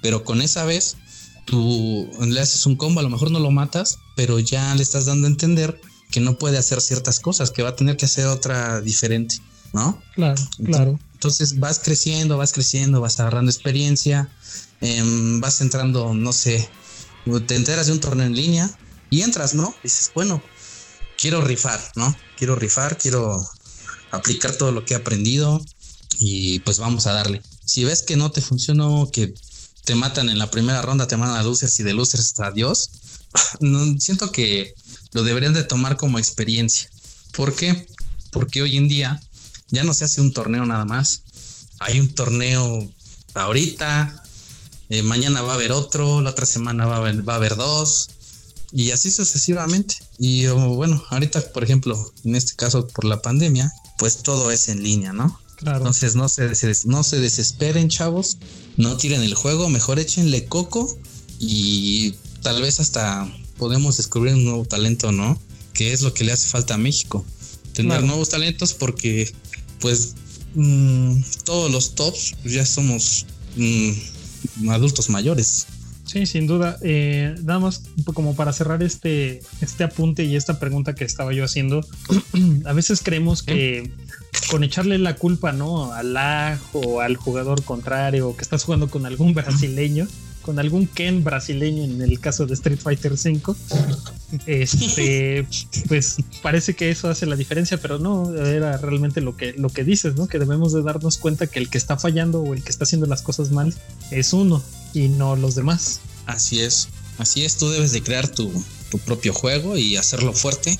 Pero con esa vez tú le haces un combo, a lo mejor no lo matas, pero ya le estás dando a entender que no puede hacer ciertas cosas, que va a tener que hacer otra diferente, ¿no? Claro, claro. Entonces vas creciendo, vas creciendo, vas agarrando experiencia, em, vas entrando, no sé, te enteras de un torneo en línea y entras, ¿no? dices, bueno, quiero rifar, ¿no? Quiero rifar, quiero aplicar todo lo que he aprendido y pues vamos a darle. Si ves que no te funcionó, que te matan en la primera ronda, te mandan a losers y de hasta adiós, no, siento que lo deberían de tomar como experiencia. ¿Por qué? Porque hoy en día ya no se hace un torneo nada más. Hay un torneo ahorita, eh, mañana va a haber otro, la otra semana va a haber, va a haber dos, y así sucesivamente. Y oh, bueno, ahorita, por ejemplo, en este caso por la pandemia, pues todo es en línea, ¿no? Claro. Entonces no se, no se desesperen, chavos, no tiren el juego, mejor échenle coco y tal vez hasta podemos descubrir un nuevo talento, ¿no? Que es lo que le hace falta a México. Tener nuevos talentos porque pues mm, todos los tops ya somos mm, adultos mayores. Sí, sin duda. Eh, nada más como para cerrar este, este apunte y esta pregunta que estaba yo haciendo, a veces creemos que con echarle la culpa, ¿no? Al lag o al jugador contrario, que estás jugando con algún brasileño, con algún Ken brasileño en el caso de Street Fighter V, este, pues parece que eso hace la diferencia, pero no era realmente lo que, lo que dices, ¿no? Que debemos de darnos cuenta que el que está fallando o el que está haciendo las cosas mal es uno y no los demás. Así es, así es, tú debes de crear tu, tu propio juego y hacerlo fuerte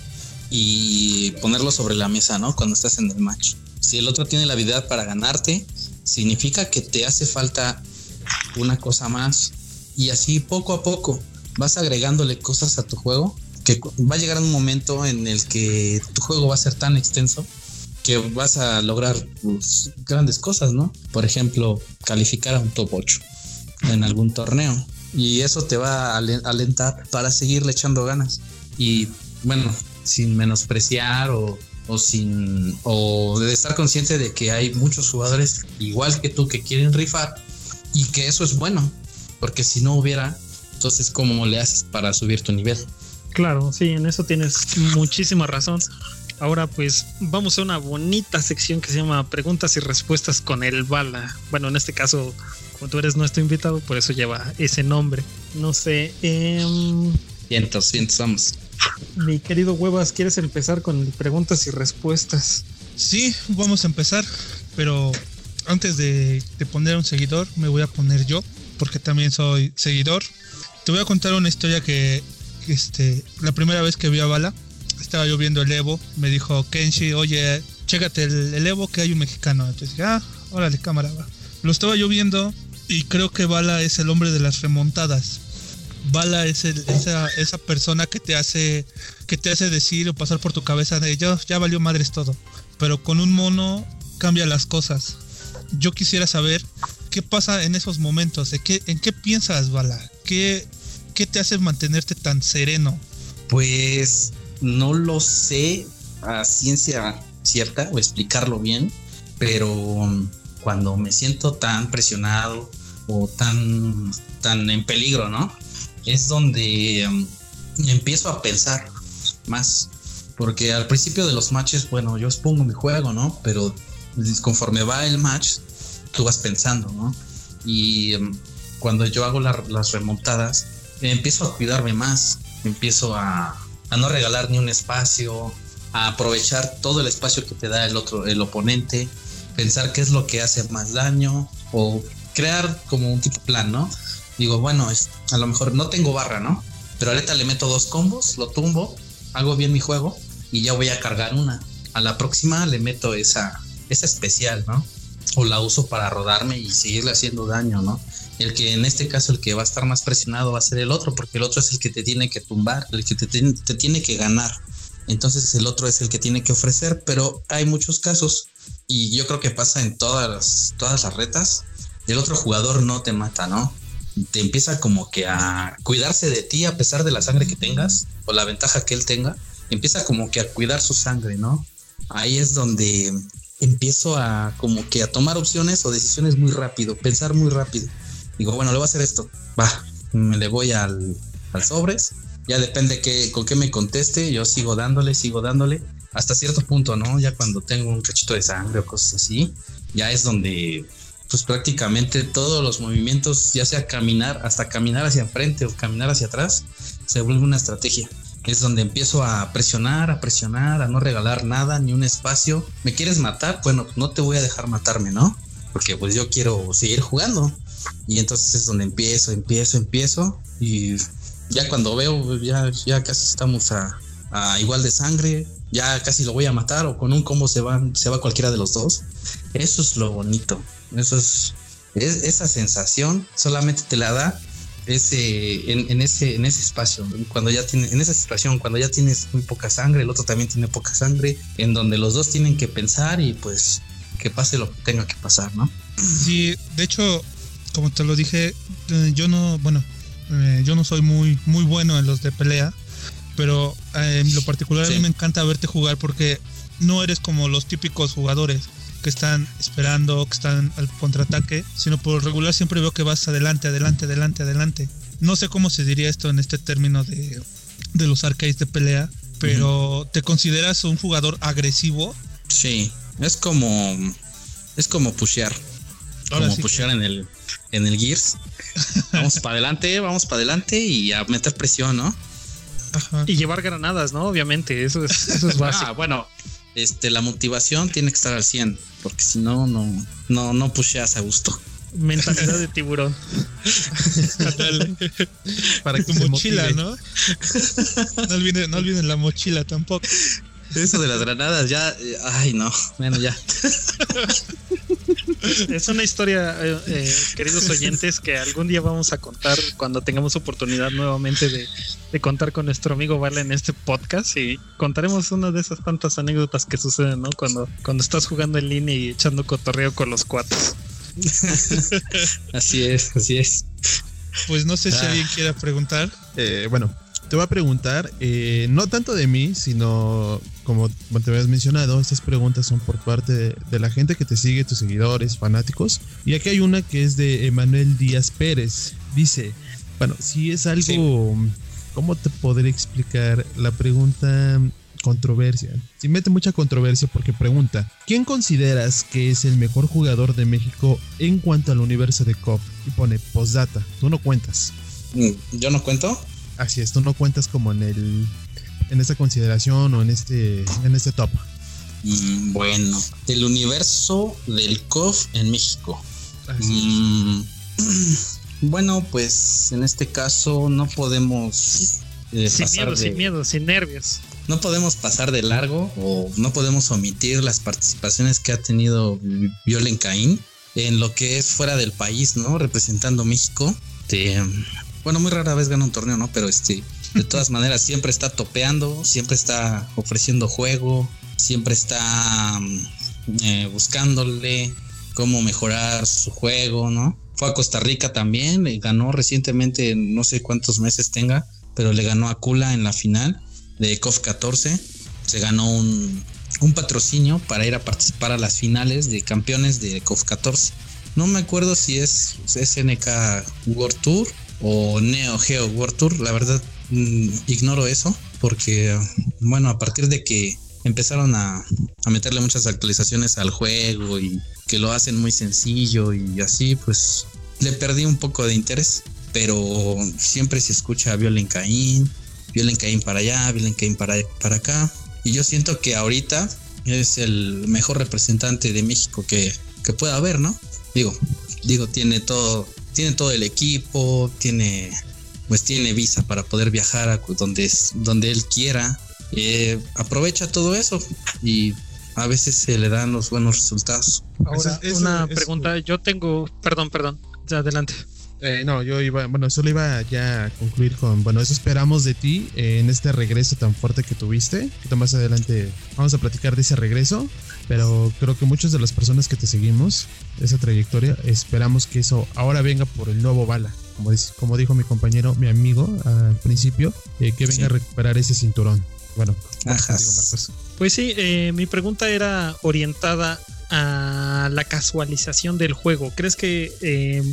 y ponerlo sobre la mesa, ¿no? Cuando estás en el match. Si el otro tiene la habilidad para ganarte, significa que te hace falta una cosa más. Y así poco a poco vas agregándole cosas a tu juego que va a llegar un momento en el que tu juego va a ser tan extenso que vas a lograr pues, grandes cosas, ¿no? Por ejemplo, calificar a un top 8 en algún torneo. Y eso te va a alentar para seguirle echando ganas. Y bueno, sin menospreciar o, o sin o de estar consciente de que hay muchos jugadores igual que tú que quieren rifar y que eso es bueno, porque si no hubiera, entonces ¿cómo le haces para subir tu nivel? Claro, sí, en eso tienes muchísima razón. Ahora pues vamos a una bonita sección que se llama preguntas y respuestas con el bala. Bueno, en este caso, como tú eres nuestro invitado, por eso lleva ese nombre. No sé. Eh, vientos, vientos, vamos. Mi querido Huevas, ¿quieres empezar con preguntas y respuestas? Sí, vamos a empezar, pero antes de, poner un seguidor, me voy a poner yo, porque también soy seguidor. Te voy a contar una historia que, este, la primera vez que vi a Bala, estaba yo viendo el Evo, me dijo Kenshi, oye, chécate el, Evo que hay un mexicano. Entonces dije, ah, órale, cámara, va. Lo estaba yo viendo y creo que Bala es el hombre de las remontadas. Bala es esa, esa persona que te hace que te hace decir o pasar por tu cabeza de ya, ya valió madres todo. Pero con un mono cambia las cosas yo quisiera saber qué pasa en esos momentos, de qué, en qué piensas, Bala, qué, qué te hace mantenerte tan sereno. Pues no lo sé a ciencia cierta o explicarlo bien, pero um, cuando me siento tan presionado o tan, en peligro, ¿no? Es donde um, empiezo a pensar más. Porque al principio de los matches, bueno, yo expongo mi juego, ¿no? Pero conforme va el match, tú vas pensando, ¿no? Y em, cuando yo hago las remontadas, empiezo a cuidarme más, empiezo a, no regalar ni un espacio, a aprovechar todo el espacio que te da el otro, el oponente, pensar qué es lo que hace más daño o crear como un tipo plan, ¿no? Digo, bueno, a lo mejor no tengo barra, ¿no? Pero ahorita le meto dos combos, lo tumbo, hago bien mi juego y ya voy a cargar una. A la próxima le meto esa, esa especial, ¿no? O la uso para rodarme y seguirle haciendo daño, ¿no? El que en este caso el que va a estar más presionado va a ser el otro, porque el otro es el que te tiene que tumbar, el que te, te tiene que ganar. Entonces el otro es el que tiene que ofrecer, pero hay muchos casos y yo creo que pasa en todas todas las retas. El otro jugador no te mata, ¿no? Te empieza como que a cuidarse de ti a pesar de la sangre que tengas o la ventaja que él tenga. Empieza como que a cuidar su sangre, ¿no? Ahí es donde empiezo a como que a tomar opciones o decisiones muy rápido, pensar muy rápido. Digo, bueno, le voy a hacer esto, va, me le voy al, al sobres. Ya depende que, con qué me conteste, yo sigo dándole, sigo dándole. Hasta cierto punto, ¿no? Ya cuando tengo un cachito de sangre o cosas así, ya es donde pues prácticamente todos los movimientos, ya sea caminar, hasta caminar hacia enfrente o caminar hacia atrás, se vuelve una estrategia. Es donde empiezo a presionar, a presionar, a no regalar nada, ni un espacio. ¿Me quieres matar? Bueno, no te voy a dejar matarme, ¿no? Porque pues yo quiero seguir jugando. Y entonces es donde empiezo, empiezo, empiezo. Y ya cuando veo, pues, ya, ya casi estamos a, igual de sangre, ya casi lo voy a matar o con un combo se va, se va cualquiera de los dos. Eso es lo bonito. Eso es, es esa sensación solamente te la da ese en, en, ese en ese espacio cuando ya tiene en esa situación cuando ya tienes muy poca sangre el otro también tiene poca sangre en donde los dos tienen que pensar y pues que pase lo que tenga que pasar no sí de hecho como te lo dije eh, yo no bueno eh, yo no soy muy muy bueno en los de pelea pero eh, en lo particular sí. a mí me encanta verte jugar porque no eres como los típicos jugadores que están esperando, que están al contraataque, sino por regular siempre veo que vas adelante, adelante, adelante, adelante. No sé cómo se diría esto en este término de, de los arcades de pelea, pero uh -huh. ¿te consideras un jugador agresivo? Sí, es como es como pushear. Ahora como sí pushear que... en el en el Gears. vamos para adelante, vamos para adelante y a meter presión, ¿no? Ajá. Y llevar granadas, ¿no? Obviamente, eso es, eso es básico. ah, bueno, este, la motivación tiene que estar al 100, porque si no, no, no, no pusheas a gusto. Mentalidad de tiburón. Para tu mochila, ¿no? No olviden, no olviden la mochila tampoco. Eso de las granadas, ya, ay no, bueno ya. Es una historia, eh, eh, queridos oyentes, que algún día vamos a contar cuando tengamos oportunidad nuevamente de, de, contar con nuestro amigo Vale en este podcast y contaremos una de esas tantas anécdotas que suceden, ¿no? Cuando, cuando estás jugando en línea y echando cotorreo con los cuates. así es, así es. Pues no sé si ah. alguien quiera preguntar. Eh, bueno, te voy a preguntar, eh, no tanto de mí, sino como te habías mencionado, estas preguntas son por parte de, de, la gente que te sigue, tus seguidores, fanáticos. Y aquí hay una que es de Emanuel Díaz Pérez. Dice, bueno, si es algo, sí. ¿cómo te podré explicar la pregunta? Controversia. Si mete mucha controversia porque pregunta, ¿quién consideras que es el mejor jugador de México en cuanto al universo de COP? Y pone postdata, tú no cuentas. ¿Yo no cuento? Así es, tú no cuentas como en el en esta consideración o en este en este top. Mm, bueno, el universo del COF en México. Mm, bueno, pues en este caso no podemos eh, sin miedo, de, sin miedo, sin nervios. No podemos pasar de largo o no podemos omitir las participaciones que ha tenido Violen Caín en lo que es fuera del país, ¿no? Representando México. De, bueno, muy rara vez gana un torneo, ¿no? Pero este, de todas maneras, siempre está topeando, siempre está ofreciendo juego, siempre está eh, buscándole cómo mejorar su juego, ¿no? Fue a Costa Rica también, le ganó recientemente, no sé cuántos meses tenga, pero le ganó a Kula en la final de COF 14. Se ganó un, un patrocinio para ir a participar a las finales de campeones de COF 14. No me acuerdo si es SNK World Tour o Neo Geo World Tour. La verdad, ignoro eso porque, bueno, a partir de que empezaron a, a, meterle muchas actualizaciones al juego y que lo hacen muy sencillo y así, pues le perdí un poco de interés. Pero siempre se escucha Violen Caín, Violen Caín para allá, Violen Caín para, para acá. Y yo siento que ahorita es el mejor representante de México que, que pueda haber, ¿no? Digo, digo, tiene todo tiene todo el equipo, tiene pues tiene visa para poder viajar a donde, donde él quiera. Eh, aprovecha todo eso y a veces se le dan los buenos resultados. Ahora, eso, una eso, pregunta, yo tengo, perdón, perdón, ya adelante. Eh, no, yo iba, bueno, solo iba ya a concluir con, bueno, eso esperamos de ti eh, en este regreso tan fuerte que tuviste. Que más adelante vamos a platicar de ese regreso, pero creo que muchas de las personas que te seguimos, esa trayectoria, esperamos que eso ahora venga por el nuevo Bala. Como, dice, como dijo mi compañero, mi amigo al principio, eh, que venga sí. a recuperar ese cinturón. Bueno, digo, Marcos. Pues sí, eh, mi pregunta era orientada a la casualización del juego. ¿Crees que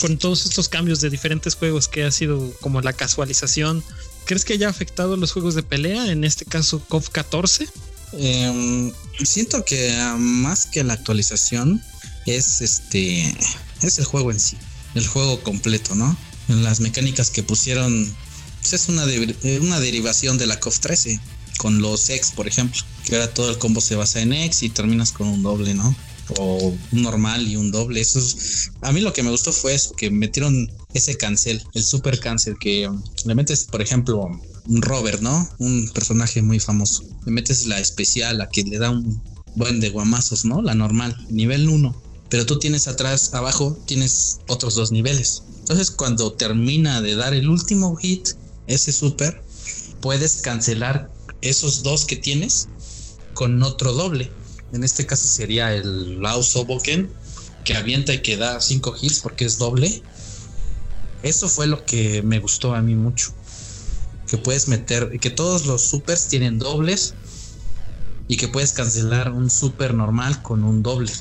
con todos estos cambios de diferentes juegos que ha sido como la casualización, ¿crees que haya afectado los juegos de pelea? En este caso, COF 14. Em, siento que ah, más que la actualización es este es el juego en sí, el juego completo, ¿no? Las mecánicas que pusieron pues es una, eh, una derivación de la COF 13 con los X, por ejemplo, que ahora todo el combo se basa en X y terminas con un doble, ¿no? O normal y un doble. Eso a mí lo que me gustó fue eso, que metieron ese cancel, el super cancel, que le metes, por ejemplo, un Robert, ¿no? Un personaje muy famoso. Le metes la especial, la que le da un buen de guamazos, ¿no? La normal, nivel 1. Pero tú tienes atrás, abajo, tienes otros dos niveles. Entonces, cuando termina de dar el último hit, ese super, puedes cancelar esos dos que tienes con otro doble. En este caso sería el Lao Soboken, que avienta y que da cinco hits porque es doble. Eso fue lo que me gustó a mí mucho. Que puedes meter, que todos los supers tienen dobles y que puedes cancelar un super normal con un doble.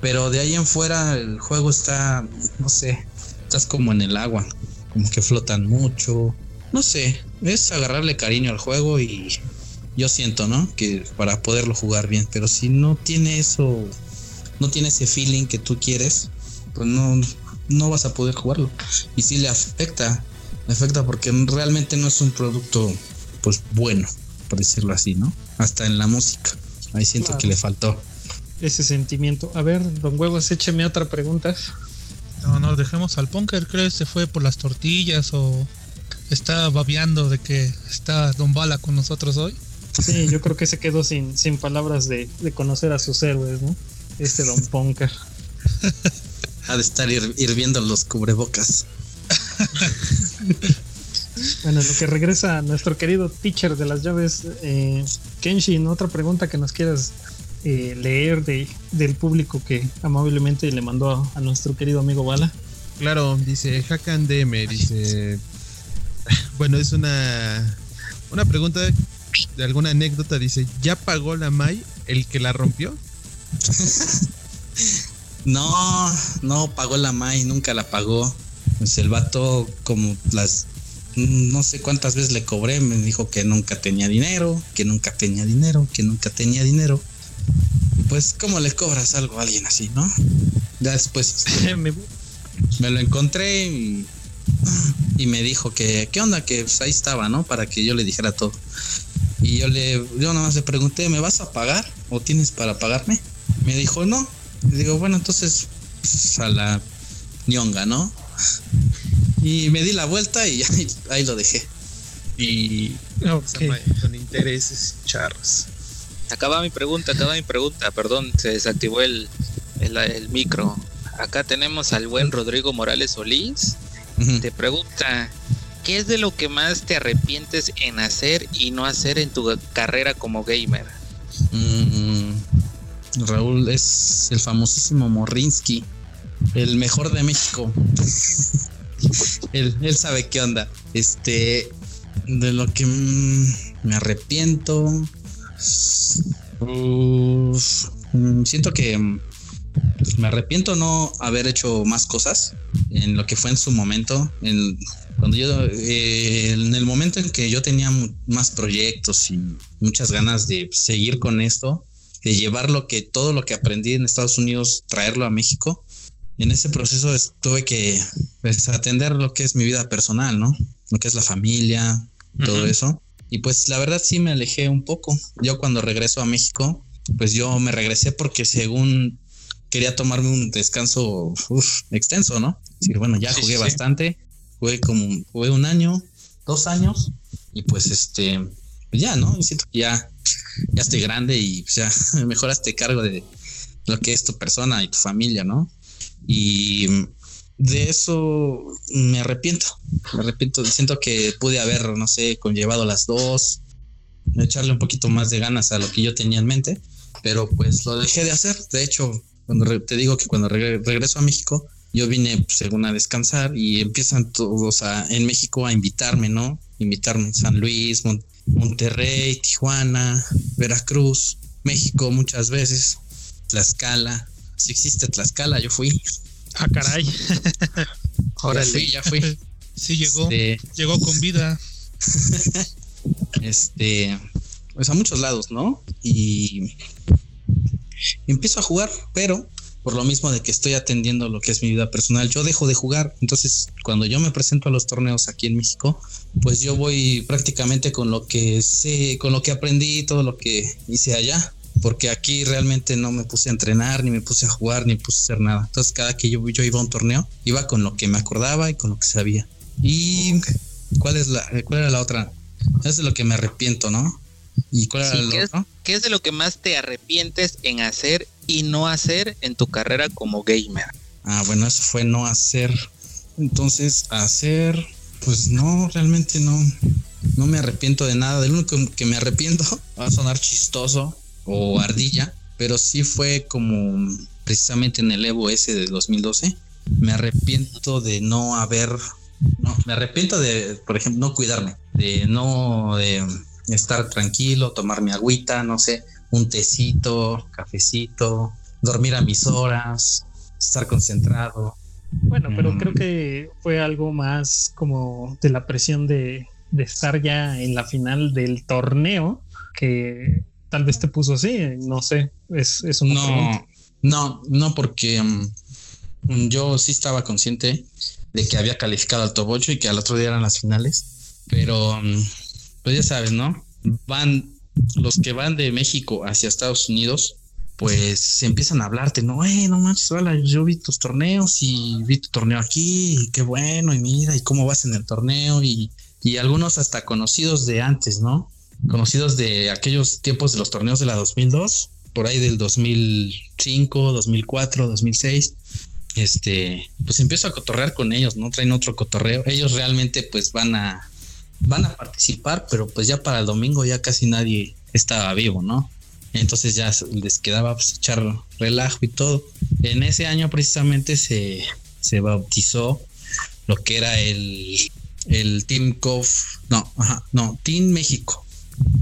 Pero de ahí en fuera el juego está, no sé, estás como en el agua, como que flotan mucho. No sé, es agarrarle cariño al juego y yo siento, ¿no? Que para poderlo jugar bien, pero si no tiene eso, no tiene ese feeling que tú quieres, pues no, no vas a poder jugarlo. Y si le afecta, le afecta porque realmente no es un producto, pues bueno, por decirlo así, ¿no? Hasta en la música, ahí siento que le faltó ese sentimiento. A ver, don Huevos, écheme otra pregunta. No, no, dejemos al Punker, creo que se fue por las tortillas o está babeando de que está Don Bala con nosotros hoy. Sí, yo creo que se quedó sin, sin palabras de, conocer a sus héroes, ¿no? Este Don Punker. ha de estar hirviendo los cubrebocas. bueno, lo que regresa nuestro querido teacher de las llaves, eh, Kenshin, otra pregunta que nos quieras eh, leer de, del público que amablemente le mandó a, nuestro querido amigo Bala. Claro, dice Hakan DM, dice. Bueno, es una, una pregunta de alguna anécdota. Dice: ¿Ya pagó la Mai el que la rompió? no, no pagó la Mai, nunca la pagó. Pues el vato, como las no sé cuántas veces le cobré, me dijo que nunca tenía dinero, que nunca tenía dinero, que nunca tenía dinero pues, ¿cómo le cobras algo a alguien así, no? Ya después me, lo encontré y, me dijo que, ¿qué onda? Que pues, ahí estaba, ¿no? Para que yo le dijera todo. Y yo le, yo nada más le pregunté, ¿me vas a pagar? ¿O tienes para pagarme? Me dijo, no. Le digo, bueno, entonces, pues, a la ñonga, ¿no? Y me di la vuelta y ahí, lo dejé. Y con intereses charros. Acaba mi pregunta, acaba mi pregunta, perdón, se desactivó el, el, micro. Acá tenemos al buen Rodrigo Morales Solís. Te pregunta, ¿qué es de lo que más te arrepientes en hacer y no hacer en tu carrera como gamer? Mm, Raúl es el famosísimo Morrinsky, el mejor de México. él, sabe qué onda. Este, de lo que mm, me arrepiento, Mm, siento que me arrepiento no haber hecho más cosas en lo que fue en su momento. En, cuando yo, eh, en el momento en que yo tenía más proyectos y muchas ganas de seguir con esto, de llevar lo que todo lo que aprendí en Estados Unidos, traerlo a México. En ese proceso tuve que pues, atender lo que es mi vida personal, ¿no? Lo que es la familia, todo eso. Y pues la verdad sí me alejé un poco. Yo cuando regreso a México, pues yo me regresé porque según quería tomarme un descanso extenso, ¿no? Sí, bueno, ya jugué bastante, jugué como jugué un año, dos años y pues este pues ya, ¿no? siento que ya ya estoy grande y pues ya mejoraste cargo de lo que es tu persona y tu familia, ¿no? Y de eso me arrepiento. Me arrepiento. Siento que pude haber, no sé, conllevado las dos, echarle un poquito más de ganas a lo que yo tenía en mente, pero pues lo dejé de hacer. De hecho, cuando te digo que cuando regreso a México, yo vine pues, según a descansar y empiezan todos a, en México a invitarme, ¿no? Invitarme en San Luis, Monterrey, Tijuana, Veracruz, México muchas veces, Tlaxcala. Si existe Tlaxcala, yo fui Ah, caray. Ahora sí, ya fui. Sí, llegó. Este, llegó con vida. este, pues a muchos lados, ¿no? Y empiezo a jugar, pero por lo mismo de que estoy atendiendo lo que es mi vida personal, yo dejo de jugar. Entonces, cuando yo me presento a los torneos aquí en México, pues yo voy prácticamente con lo que sé, con lo que aprendí, todo lo que hice allá. Porque aquí realmente no me puse a entrenar, ni me puse a jugar, ni puse a hacer nada. Entonces, cada que yo, yo iba a un torneo, iba con lo que me acordaba y con lo que sabía. ¿Y cuál es la, cuál era la otra? Eso es lo que me arrepiento, ¿no? ¿Y cuál era la otra? ¿Qué es de lo que más te arrepientes en hacer y no hacer en tu carrera como gamer? Ah, bueno, eso fue no hacer. Entonces, hacer, pues no, realmente no, no me arrepiento de nada. Del único que me arrepiento va a sonar chistoso o ardilla, pero sí fue como precisamente en el Evo S de 2012. Me arrepiento de no haber, no, me arrepiento de, por ejemplo, no cuidarme, de no de estar tranquilo, tomar mi agüita, no sé, un tecito, cafecito, dormir a mis horas, estar concentrado. Bueno, pero mm. creo que fue algo más como de la presión de, estar ya en la final del torneo que tal vez te puso así, no sé, es, es una no, No, no, porque mm, yo sí estaba consciente de que había calificado al top 8 y que al otro día eran las finales, pero mm, pues ya sabes, ¿no? Van los que van de México hacia Estados Unidos, pues se empiezan a hablarte, no, eh, no manches, yo vi tus torneos y vi tu torneo aquí, y qué bueno, y mira, y cómo vas en el torneo, y, y algunos hasta conocidos de antes, ¿no? Conocidos de aquellos tiempos de los torneos de la 2002, por ahí del 2005, 2004, 2006 este, pues empiezo a cotorrear con ellos, ¿no? Traen otro cotorreo. Ellos realmente pues van a, van a participar, pero pues ya para el domingo ya casi nadie estaba vivo, ¿no? Entonces ya les quedaba pues, echar relajo y todo. En ese año precisamente se, se bautizó lo que era el, el Team COF, no, ajá, no, Team México,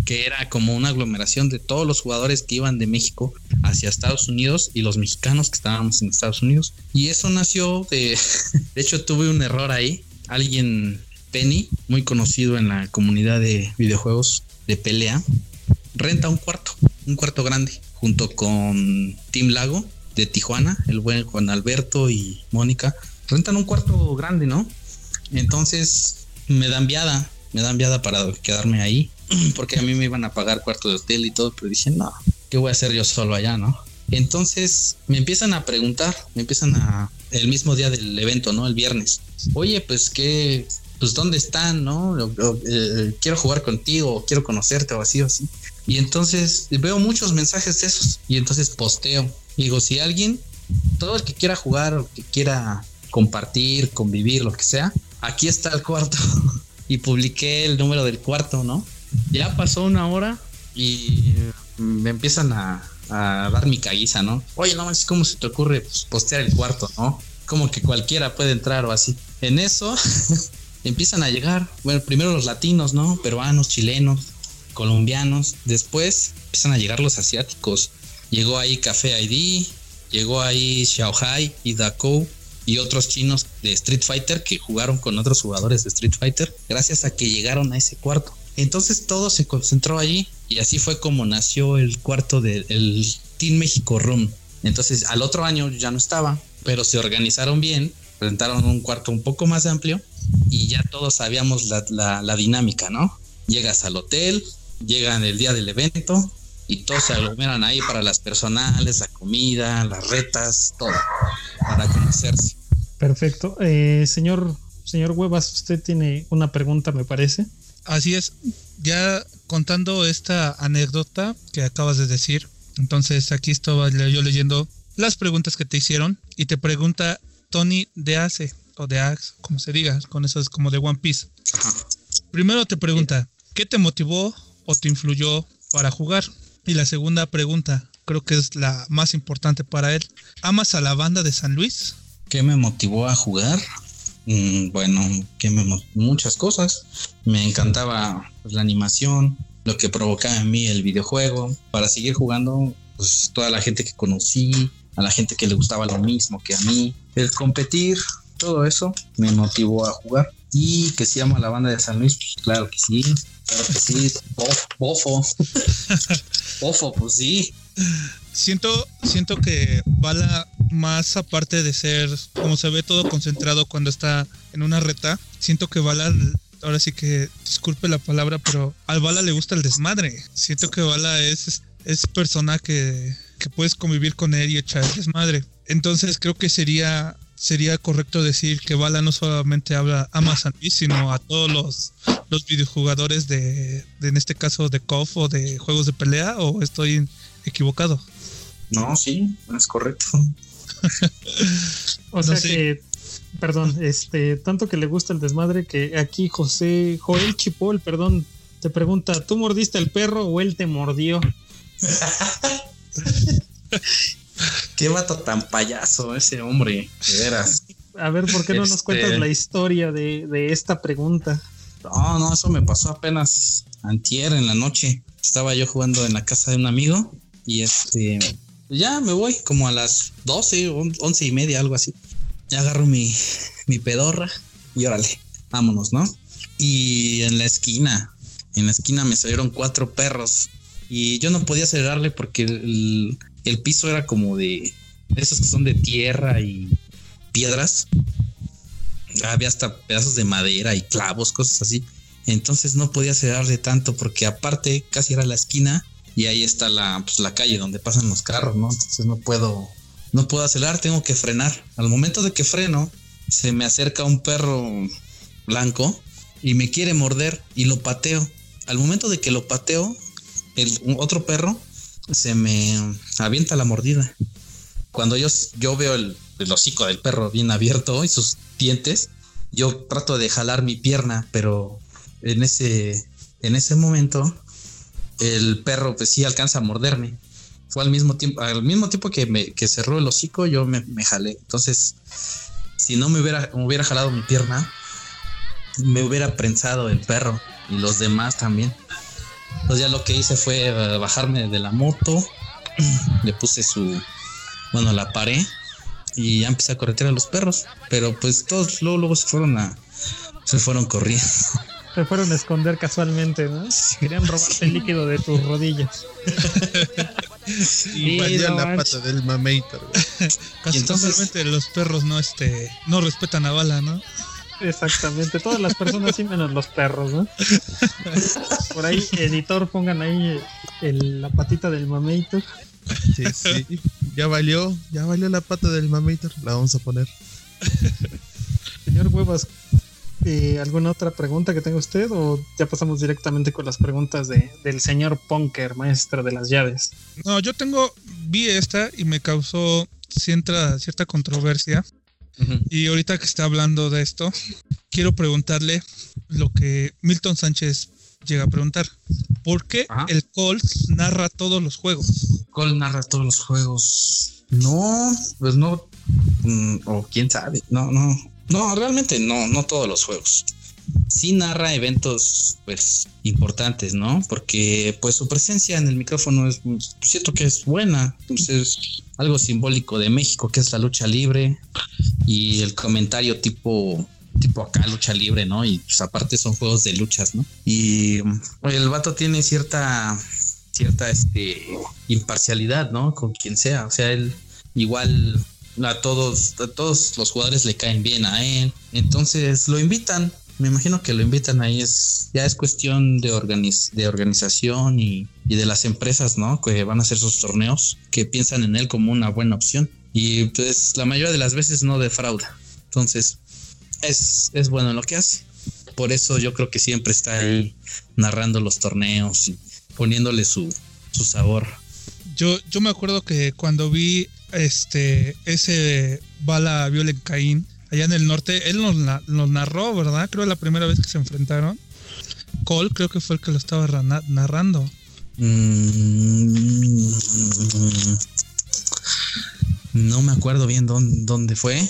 que era como una aglomeración de todos los jugadores que iban de México hacia Estados Unidos y los mexicanos que estábamos en Estados Unidos. Y eso nació de, de hecho tuve un error ahí. Alguien Penny, muy conocido en la comunidad de videojuegos de pelea, renta un cuarto, un cuarto grande, junto con Tim Lago de Tijuana, el buen Juan Alberto y Mónica, rentan un cuarto grande, ¿no? Entonces me dan viada, me dan viada para quedarme ahí, porque a mí me iban a pagar cuarto de hotel y todo, pero dije, no, ¿qué voy a hacer yo solo allá, no? Entonces me empiezan a preguntar, me empiezan a, el mismo día del evento, ¿no? El viernes. Oye, pues qué, pues dónde están, ¿no? Eh, quiero jugar contigo, quiero conocerte o así o así. Y entonces veo muchos mensajes de esos y entonces posteo. Digo, si alguien, todo el que quiera jugar o que quiera compartir, convivir, lo que sea, aquí está el cuarto. y publiqué el número del cuarto, ¿no? Ya pasó una hora y me empiezan a, dar mi caguiza, ¿no? Oye, no es ¿cómo se te ocurre pues, postear el cuarto, no? Como que cualquiera puede entrar o así. En eso empiezan a llegar, bueno, primero los latinos, ¿no? Peruanos, chilenos, colombianos, después empiezan a llegar los asiáticos. Llegó ahí Café ID, llegó ahí Xiaohai y Dakou y otros chinos de Street Fighter que jugaron con otros jugadores de Street Fighter gracias a que llegaron a ese cuarto. Entonces todo se concentró allí y así fue como nació el cuarto del Team México Room. Entonces al otro año ya no estaba, pero se organizaron bien, presentaron un cuarto un poco más amplio y ya todos sabíamos la, dinámica, ¿no? Llegas al hotel, llegan el día del evento y todos se aglomeran ahí para las personales, la comida, las retas, todo, para conocerse. Perfecto. Eh, señor, señor Huevas, usted tiene una pregunta, me parece. Así es. Ya contando esta anécdota que acabas de decir, entonces aquí estaba yo leyendo las preguntas que te hicieron y te pregunta Tony de Ace o de Axe, como se diga, con eso es como de One Piece. Primero te pregunta, ¿qué te motivó o te influyó para jugar? Y la segunda pregunta, creo que es la más importante para él. ¿Amas a la banda de San Luis? ¿Qué me motivó a jugar? Mm, bueno, que me muchas cosas. Me encantaba pues, la animación, lo que provocaba en mí el videojuego. Para seguir jugando, pues toda la gente que conocí, a la gente que le gustaba lo mismo que a mí. El competir, todo eso me motivó a jugar. Y que se llama la banda de San Luis, pues claro que sí, claro que sí, bofo, bofo, pues sí. Siento, siento que Bala, más aparte de ser, como se ve todo concentrado cuando está en una reta, siento que Bala, ahora sí que, disculpe la palabra, pero al Bala le gusta el desmadre. Siento que Bala es, es persona que, que puedes convivir con él y echar desmadre. Entonces creo que sería sería correcto decir que Bala no solamente habla a San sino a todos los, los videojugadores de, en este caso, de KOF o de juegos de pelea, o estoy equivocado? No, sí, es correcto. o sea que, perdón, este, tanto que le gusta el desmadre que aquí José, Joel Chipol, perdón, te pregunta, ¿tú mordiste al perro o él te mordió? Qué vato tan payaso ese hombre, de veras. A ver, ¿por qué no nos cuentas este la historia de, esta pregunta? No, no, eso me pasó apenas antier en la noche. Estaba yo jugando en la casa de un amigo y este, ya me voy como a las 12, 11 y media, algo así. Ya agarro mi, mi pedorra y órale, vámonos, ¿no? Y en la esquina, en la esquina me salieron cuatro perros y yo no podía cerrarle porque el, el piso era como de, esos que son de tierra y piedras. Había hasta pedazos de madera y clavos, cosas así. Entonces no podía cerrarle tanto porque aparte casi era la esquina y ahí está la, pues, la calle donde pasan los carros, ¿no? Entonces no puedo, no puedo acelerar, tengo que frenar. Al momento de que freno, se me acerca un perro blanco y me quiere morder y lo pateo. Al momento de que lo pateo, el otro perro se me avienta la mordida. Cuando yo, yo veo el, hocico del perro bien abierto y sus dientes, yo trato de jalar mi pierna, pero en ese, en ese momento el perro pues sí alcanza a morderme. Fue al mismo tiempo, al mismo tiempo que me que cerró el hocico, yo me, me jalé. Entonces, si no me hubiera, me hubiera jalado mi pierna, me hubiera prensado el perro y los demás también. Entonces ya lo que hice fue eh, bajarme de la moto, le puse su, bueno, la paré y ya empecé a corretear a los perros. Pero pues todos luego, luego se fueron a, se fueron corriendo. Se fueron a esconder casualmente, ¿no? Querían robarte el líquido de tus rodillas. y la pata del mamator. Casualmente los perros no, este, no respetan a bala, ¿no? Exactamente, todas las personas sí menos los perros, ¿no? Por ahí, editor, pongan ahí la patita del mamator. Sí, sí, ya valió, ya valió la pata del mamator, la vamos a poner. Señor Huevas, eh, ¿alguna otra pregunta que tenga usted o ya pasamos directamente con las preguntas de, del señor Ponker, maestro de las llaves? No, yo tengo, vi esta y me causó cierta, cierta controversia y ahorita que está hablando de esto, quiero preguntarle lo que Milton Sánchez llega a preguntar. ¿Por qué el Colt narra todos los juegos? Colt narra todos los juegos. No, pues no. Mm, o quién sabe. No, no. No, realmente no, no todos los juegos sí narra eventos pues importantes, ¿no? Porque pues su presencia en el micrófono es cierto que es buena, pues, es algo simbólico de México que es la lucha libre y el comentario tipo tipo acá lucha libre, ¿no? Y pues aparte son juegos de luchas, ¿no? Y el vato tiene cierta cierta este imparcialidad, ¿no? Con quien sea, o sea, él igual a todos a todos los jugadores le caen bien a él, entonces lo invitan me imagino que lo invitan ahí es ya es cuestión de, de organización y, de las empresas, ¿no? Que van a hacer sus torneos, que piensan en él como una buena opción. Y pues la mayoría de las veces no defrauda. Entonces, es, es bueno lo que hace. Por eso yo creo que siempre está ahí narrando los torneos y poniéndole su, su sabor. Yo, yo me acuerdo que cuando vi este ese bala Violet Caín allá en el norte. Él nos, narró, ¿verdad? Creo la primera vez que se enfrentaron. Cole creo que fue el que lo estaba narrando. Mm, no me acuerdo bien dónde, dónde, fue,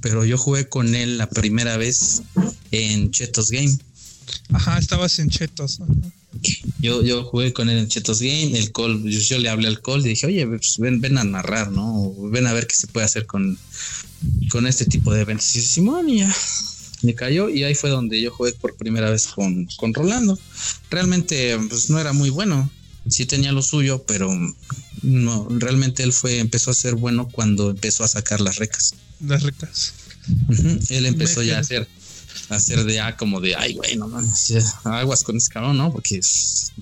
pero yo jugué con él la primera vez en Chetos Game. Ajá, estabas en Chetos. Yo, yo jugué con él en Chetos Game, el call, yo, le hablé al call y dije, oye, pues ven, ven a narrar, ¿no? Ven a ver qué se puede hacer con, con este tipo de eventos. Y dice, Simón, y ya me cayó y ahí fue donde yo jugué por primera vez con, con Rolando. Realmente, pues no era muy bueno. Sí tenía lo suyo, pero no, realmente él fue, empezó a ser bueno cuando empezó a sacar las recas. Las recas. Él empezó ya a hacer hacer de A como de, ay, güey, no mames, aguas con ese cabrón, ¿no? Porque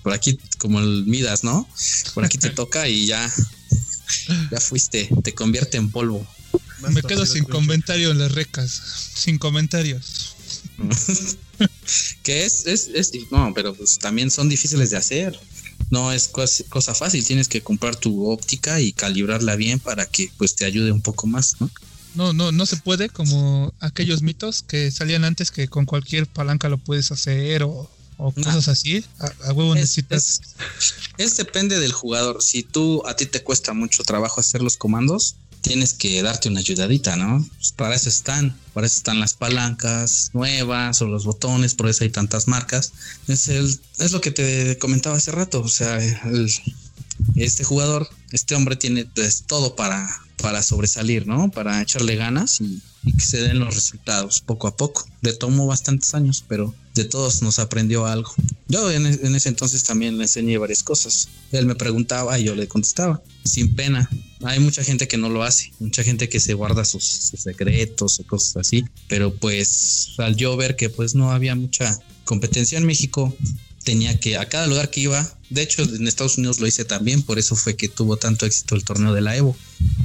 por aquí, como el Midas, ¿no? Por aquí te toca y ya, ya fuiste, te convierte en polvo. Me quedo sin comentario en las recas, sin comentarios. que es, es, es, no, pero pues también son difíciles de hacer. No es cosa fácil, tienes que comprar tu óptica y calibrarla bien para que pues te ayude un poco más, ¿no? No, no, no se puede como aquellos mitos que salían antes que con cualquier palanca lo puedes hacer o, cosas así. A, huevo necesitas. Es, depende del jugador. Si tú a ti te cuesta mucho trabajo hacer los comandos, tienes que darte una ayudadita, ¿no? Pues para eso están, para eso están las palancas nuevas o los botones, por eso hay tantas marcas. Es el, es lo que te comentaba hace rato. O sea, este jugador, este hombre tiene pues, todo para para sobresalir, ¿no? Para echarle ganas y, que se den los resultados poco a poco. Le tomó bastantes años, pero de todos nos aprendió algo. Yo en, ese entonces también le enseñé varias cosas. Él me preguntaba y yo le contestaba, sin pena. Hay mucha gente que no lo hace, mucha gente que se guarda sus, sus secretos o cosas así, pero pues al yo ver que pues no había mucha competencia en México, tenía que, a cada lugar que iba, de hecho en Estados Unidos lo hice también, por eso fue que tuvo tanto éxito el torneo de la Evo.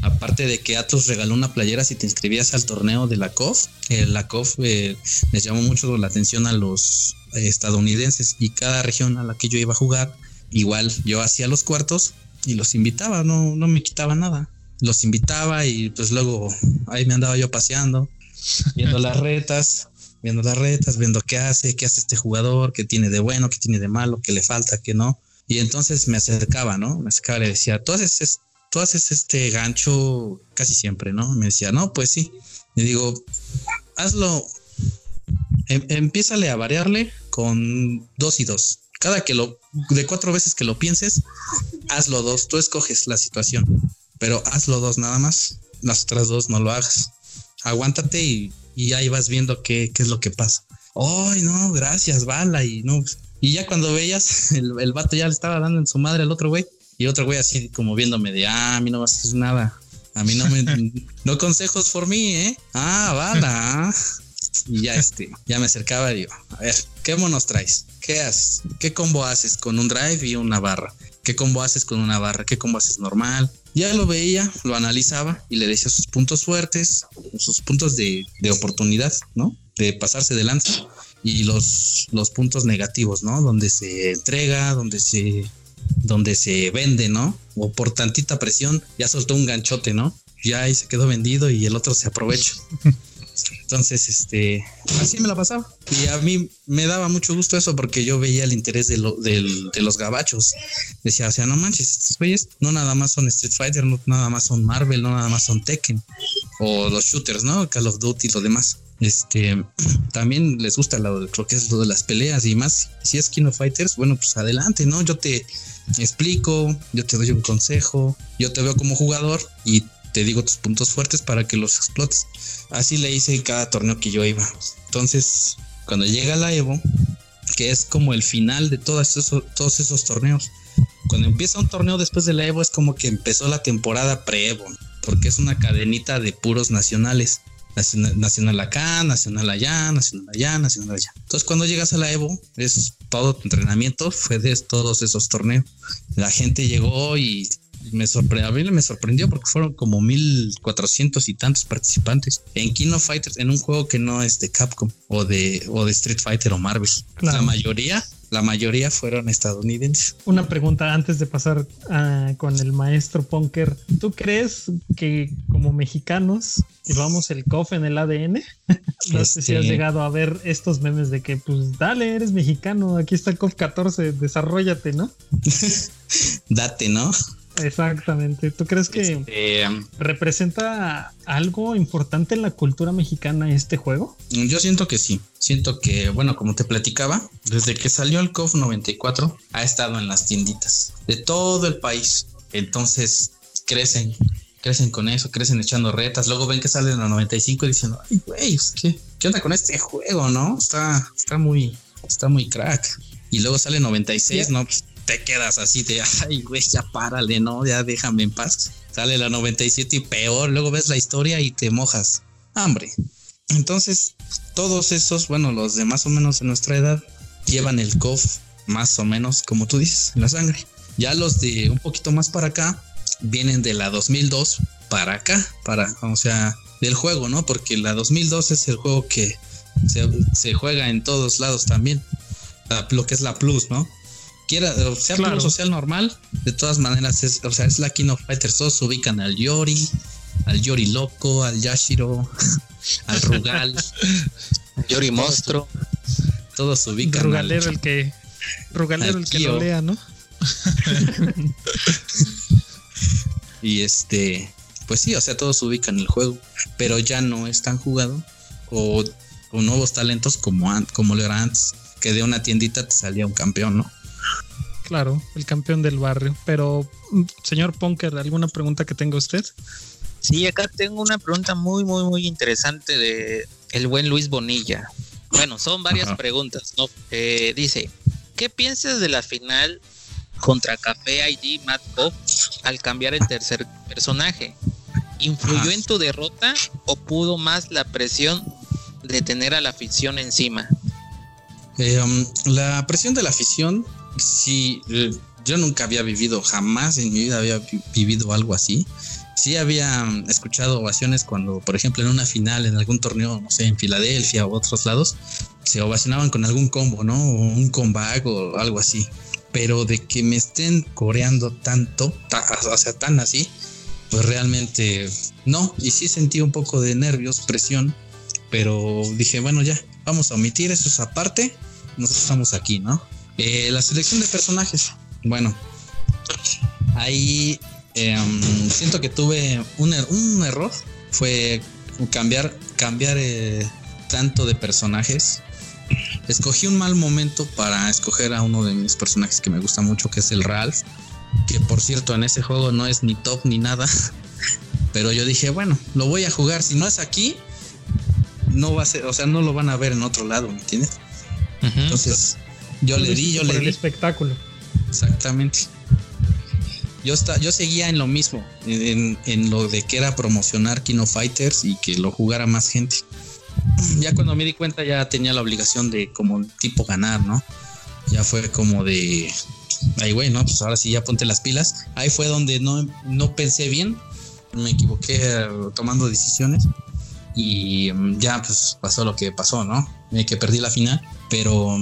Aparte de que Atos regaló una playera si te inscribías al torneo de la COF, eh, la COF eh, les llamó mucho la atención a los eh, estadounidenses y cada región a la que yo iba a jugar, igual yo hacía los cuartos y los invitaba, no, no me quitaba nada. Los invitaba y pues luego ahí me andaba yo paseando, viendo las retas viendo las retas, viendo qué hace, qué hace este jugador, qué tiene de bueno, qué tiene de malo, qué le falta, qué no. Y entonces me acercaba, ¿no? Me acercaba y le decía, tú haces, tú haces este gancho casi siempre, ¿no? Me decía, no, pues sí. Y digo, hazlo, em, empiézale a variarle con dos y dos. Cada que lo, de cuatro veces que lo pienses, hazlo dos. Tú escoges la situación, pero hazlo dos nada más. Las otras dos no lo hagas. Aguántate y y ahí vas viendo qué, qué es lo que pasa. Ay, no, gracias, bala. Y no, y ya cuando veías, el, el vato ya le estaba dando en su madre al otro güey. Y otro güey así como viéndome de, ah, a mí no vas a hacer nada. A mí no me, no consejos por mí, ¿eh? Ah, bala. Y ya este, ya me acercaba y digo, a ver, ¿qué monos traes? ¿Qué haces? ¿Qué combo haces con un drive y una barra? ¿Qué combo haces con una barra? ¿Qué combo haces normal? Ya lo veía, lo analizaba y le decía sus puntos fuertes, sus puntos de, oportunidad, ¿no? De pasarse de lanza y los, los puntos negativos, ¿no? Donde se entrega, donde se, donde se vende, ¿no? O por tantita presión ya soltó un ganchote, ¿no? Ya ahí se quedó vendido y el otro se aprovecha. Entonces, este, así me la pasaba. Y a mí me daba mucho gusto eso porque yo veía el interés de, de los gabachos. Decía, o sea, no manches, estos güeyes no nada más son Street Fighter, no nada más son Marvel, no nada más son Tekken o los shooters, ¿no? Call of Duty y lo demás. Este, también les gusta lo, creo que es lo de las peleas y más. Si es King of Fighters, bueno, pues adelante, ¿no? Yo te explico, yo te doy un consejo, yo te veo como jugador y te digo tus puntos fuertes para que los explotes. Así le hice cada torneo que yo iba. Entonces, cuando llega la Evo, que es como el final de todos esos, todos esos torneos, cuando empieza un torneo después de la Evo es como que empezó la temporada pre-Evo, porque es una cadenita de puros nacionales. Nacional acá, nacional allá, nacional allá, nacional allá. Entonces cuando llegas a la Evo, es todo tu entrenamiento, fue de todos esos torneos. La gente llegó y me sorprendió, a mí me sorprendió porque fueron como 1400 y tantos participantes en King of Fighters, en un juego que no es de Capcom o de, o de Street Fighter o Marvel. La mayoría, la mayoría fueron estadounidenses. Una pregunta antes de pasar ah, con el maestro Punker. ¿Tú crees que como mexicanos llevamos el COF en el ADN? no sé si has este llegado a ver estos memes de que, pues, dale, eres mexicano, aquí está COF 14, desarrollate, ¿no? Date, ¿no? Exactamente. ¿Tú crees que Este, representa algo importante en la cultura mexicana este juego? Yo siento que sí. Siento que, bueno, como te platicaba, desde que salió el KOF 94, ha estado en las tienditas de todo el país. Entonces crecen, crecen con eso, crecen echando retas. Luego ven que sale en la 95 y dicen, ay, güey, pues, ¿qué, ¿qué onda con este juego, no? Está, está muy, está muy crack. Y luego sale 96, ¿no? Pues, te quedas así de, ay, güey, ya párale, ¿no? Ya déjame en paz. Sale la 97 y peor. Luego ves la historia y te mojas. Hambre. Entonces, todos esos, bueno, los de más o menos de nuestra edad, llevan el COF más o menos, como tú dices, en la sangre. Ya los de un poquito más para acá, vienen de la 2002 para acá, para, o sea, del juego, ¿no? Porque la 2002 es el juego que se, juega en todos lados también. Lo que es la Plus, ¿no? Quiera, o sea, Claro. Plus social normal, de todas maneras, es, o sea, es la King of Fighters. Todos se ubican al Yori, al Yori Loco, al Yashiro, al Rugal. Yori Monstro. todos se ubican. al- Rugalero el que. Rugalero al el que lo lea, ¿no? Y este, pues sí, o sea, todos se ubican el juego, pero ya no es tan jugado. O, o nuevos talentos como, como lo era antes, que de una tiendita te salía un campeón, ¿no? Claro, el campeón del barrio. Pero, mm, señor Ponker, ¿alguna pregunta que tenga usted? Sí, acá tengo una pregunta muy, muy, muy interesante de el buen Luis Bonilla. Bueno, son varias Ajá. preguntas, ¿no? Eh, dice, ¿qué piensas de la final contra Café ID Matt Pop al cambiar el tercer personaje? ¿Influyó Ajá. en tu derrota o pudo más la presión de tener a la afición encima? Eh, um, la presión de la afición, sí, yo nunca había vivido, jamás en mi vida había vi- vivido algo así. Sí había um, escuchado ovaciones cuando, por ejemplo, en una final, en algún torneo, no sé, en Filadelfia o otros lados, se ovacionaban con algún combo, ¿no? O un comeback o algo así. Pero de que me estén coreando tanto, ta- o sea, tan así, pues realmente no. Y sí sentí un poco de nervios, presión, pero dije, bueno, ya, vamos a omitir eso esa parte. Nosotros estamos aquí, ¿no? Eh, la selección de personajes. Bueno, ahí em, siento que tuve un, er- un error. Fue cambiar, cambiar eh, tanto de personajes. Escogí un mal momento para escoger a uno de mis personajes que me gusta mucho, que es el Ralph. Que por cierto, en ese juego no es ni top ni nada. Pero yo dije, bueno, lo voy a jugar. Si no es aquí, no va a ser, o sea, no lo van a ver en otro lado, ¿me entiendes? Entonces, yo le di, yo le el di. espectáculo. Exactamente. Yo, está, yo seguía en lo mismo, en, en lo de que era promocionar Kino Fighters y que lo jugara más gente. Ya cuando me di cuenta ya tenía la obligación de como tipo ganar, ¿no? Ya fue como de, ay güey, no, pues ahora sí ya ponte las pilas. Ahí fue donde no, no pensé bien, me equivoqué eh, tomando decisiones y mm, ya pues pasó lo que pasó, ¿no? Eh, que perdí la final, pero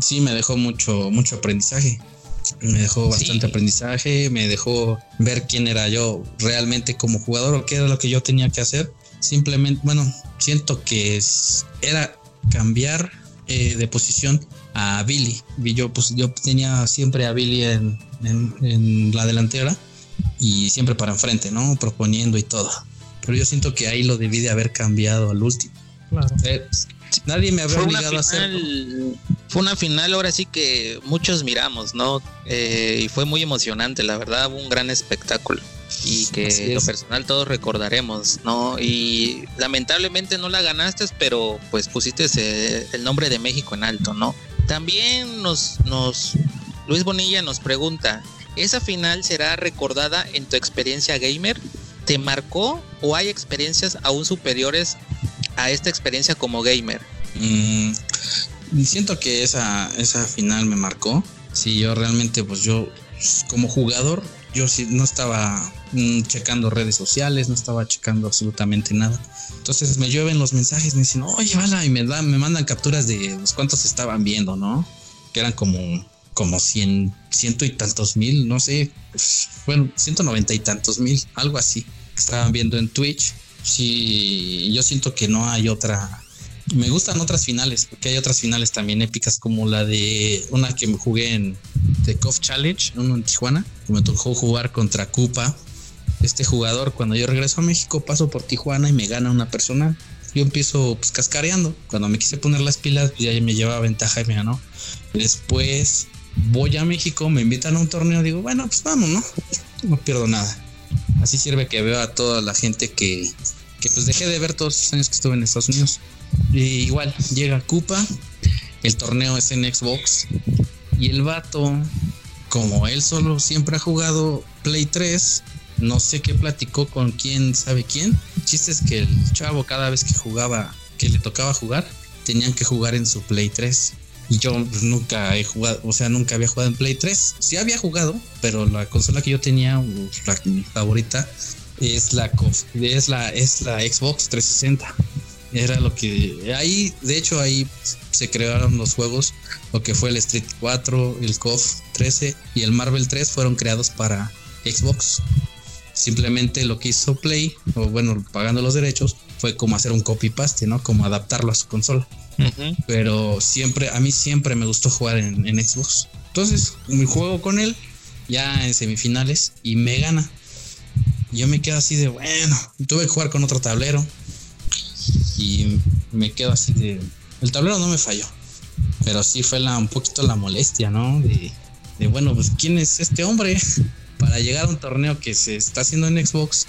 sí me dejó mucho, mucho aprendizaje. Me dejó bastante Sí. aprendizaje, me dejó ver quién era yo realmente como jugador o qué era lo que yo tenía que hacer. Simplemente, bueno, siento que es- era cambiar eh, de posición a Billy. Y Yo, pues, yo tenía siempre a Billy en, en- en la delantera y siempre para enfrente, ¿no? Proponiendo y todo. Pero yo siento que ahí lo debí de haber cambiado al último. Claro. Nadie me había Fue una, obligado a hacerlo. fue una final ahora sí que muchos miramos, ¿no? Eh, y fue muy emocionante, la verdad, un gran espectáculo. Y que lo personal todos recordaremos, ¿no? Y lamentablemente no la ganaste, pero pues pusiste ese- el nombre de México en alto, ¿no? También nos, nos, Luis Bonilla nos pregunta, ¿esa final será recordada en tu experiencia gamer? ¿Te marcó o hay experiencias aún superiores a esta experiencia como gamer? Mm, siento que esa, esa final me marcó. Sí, yo realmente, pues yo, pues, como jugador, yo sí no estaba mm, checando redes sociales, no estaba checando absolutamente nada. Entonces me llueven los mensajes, me dicen, oye, bala, y me, dan, me mandan capturas de los cuantos estaban viendo, ¿no? Que eran como, como cien, ciento y tantos mil, no sé, bueno, ciento noventa y tantos mil, algo así, que estaban viendo en Twitch. Sí, yo siento que no hay otra Me gustan otras finales, porque hay otras finales también épicas, como la de una que me jugué en The Coff Challenge, uno en Tijuana, que me tocó jugar contra Cupa. Este jugador, cuando yo regreso a México, paso por Tijuana y me gana una persona. Yo empiezo pues cascareando. Cuando me quise poner las pilas, pues, ya me llevaba ventaja y me ganó. Después voy a México, me invitan a un torneo, digo, bueno, pues vamos, ¿no? No pierdo nada. Así sirve que veo a toda la gente que, que pues dejé de ver todos los años que estuve en Estados Unidos. Y igual, llega Cupa, el torneo es en Xbox y el vato, como él solo siempre ha jugado Play 3, no sé qué platicó con quién sabe quién. El chiste es que el chavo cada vez que jugaba, que le tocaba jugar, tenían que jugar en su Play 3. Y yo nunca he jugado, o sea, nunca había jugado en Play 3. Sí había jugado, pero la consola que yo tenía, la, mi favorita, es la, es la, es la Xbox 360. Era lo que ahí, de hecho, ahí se crearon los juegos. Lo que fue el Street 4, el KOF 13 y el Marvel 3 fueron creados para Xbox. Simplemente lo que hizo Play, o bueno, pagando los derechos, fue como hacer un copy paste, ¿no? Como adaptarlo a su consola. Pero siempre, a mí siempre me gustó jugar en, en Xbox. Entonces, me juego con él ya en semifinales y me gana. Yo me quedo así de bueno, tuve que jugar con otro tablero y me quedo así de el tablero no me falló, pero sí fue la, un poquito la molestia, ¿no? De, de bueno, pues quién es este hombre para llegar a un torneo que se está haciendo en Xbox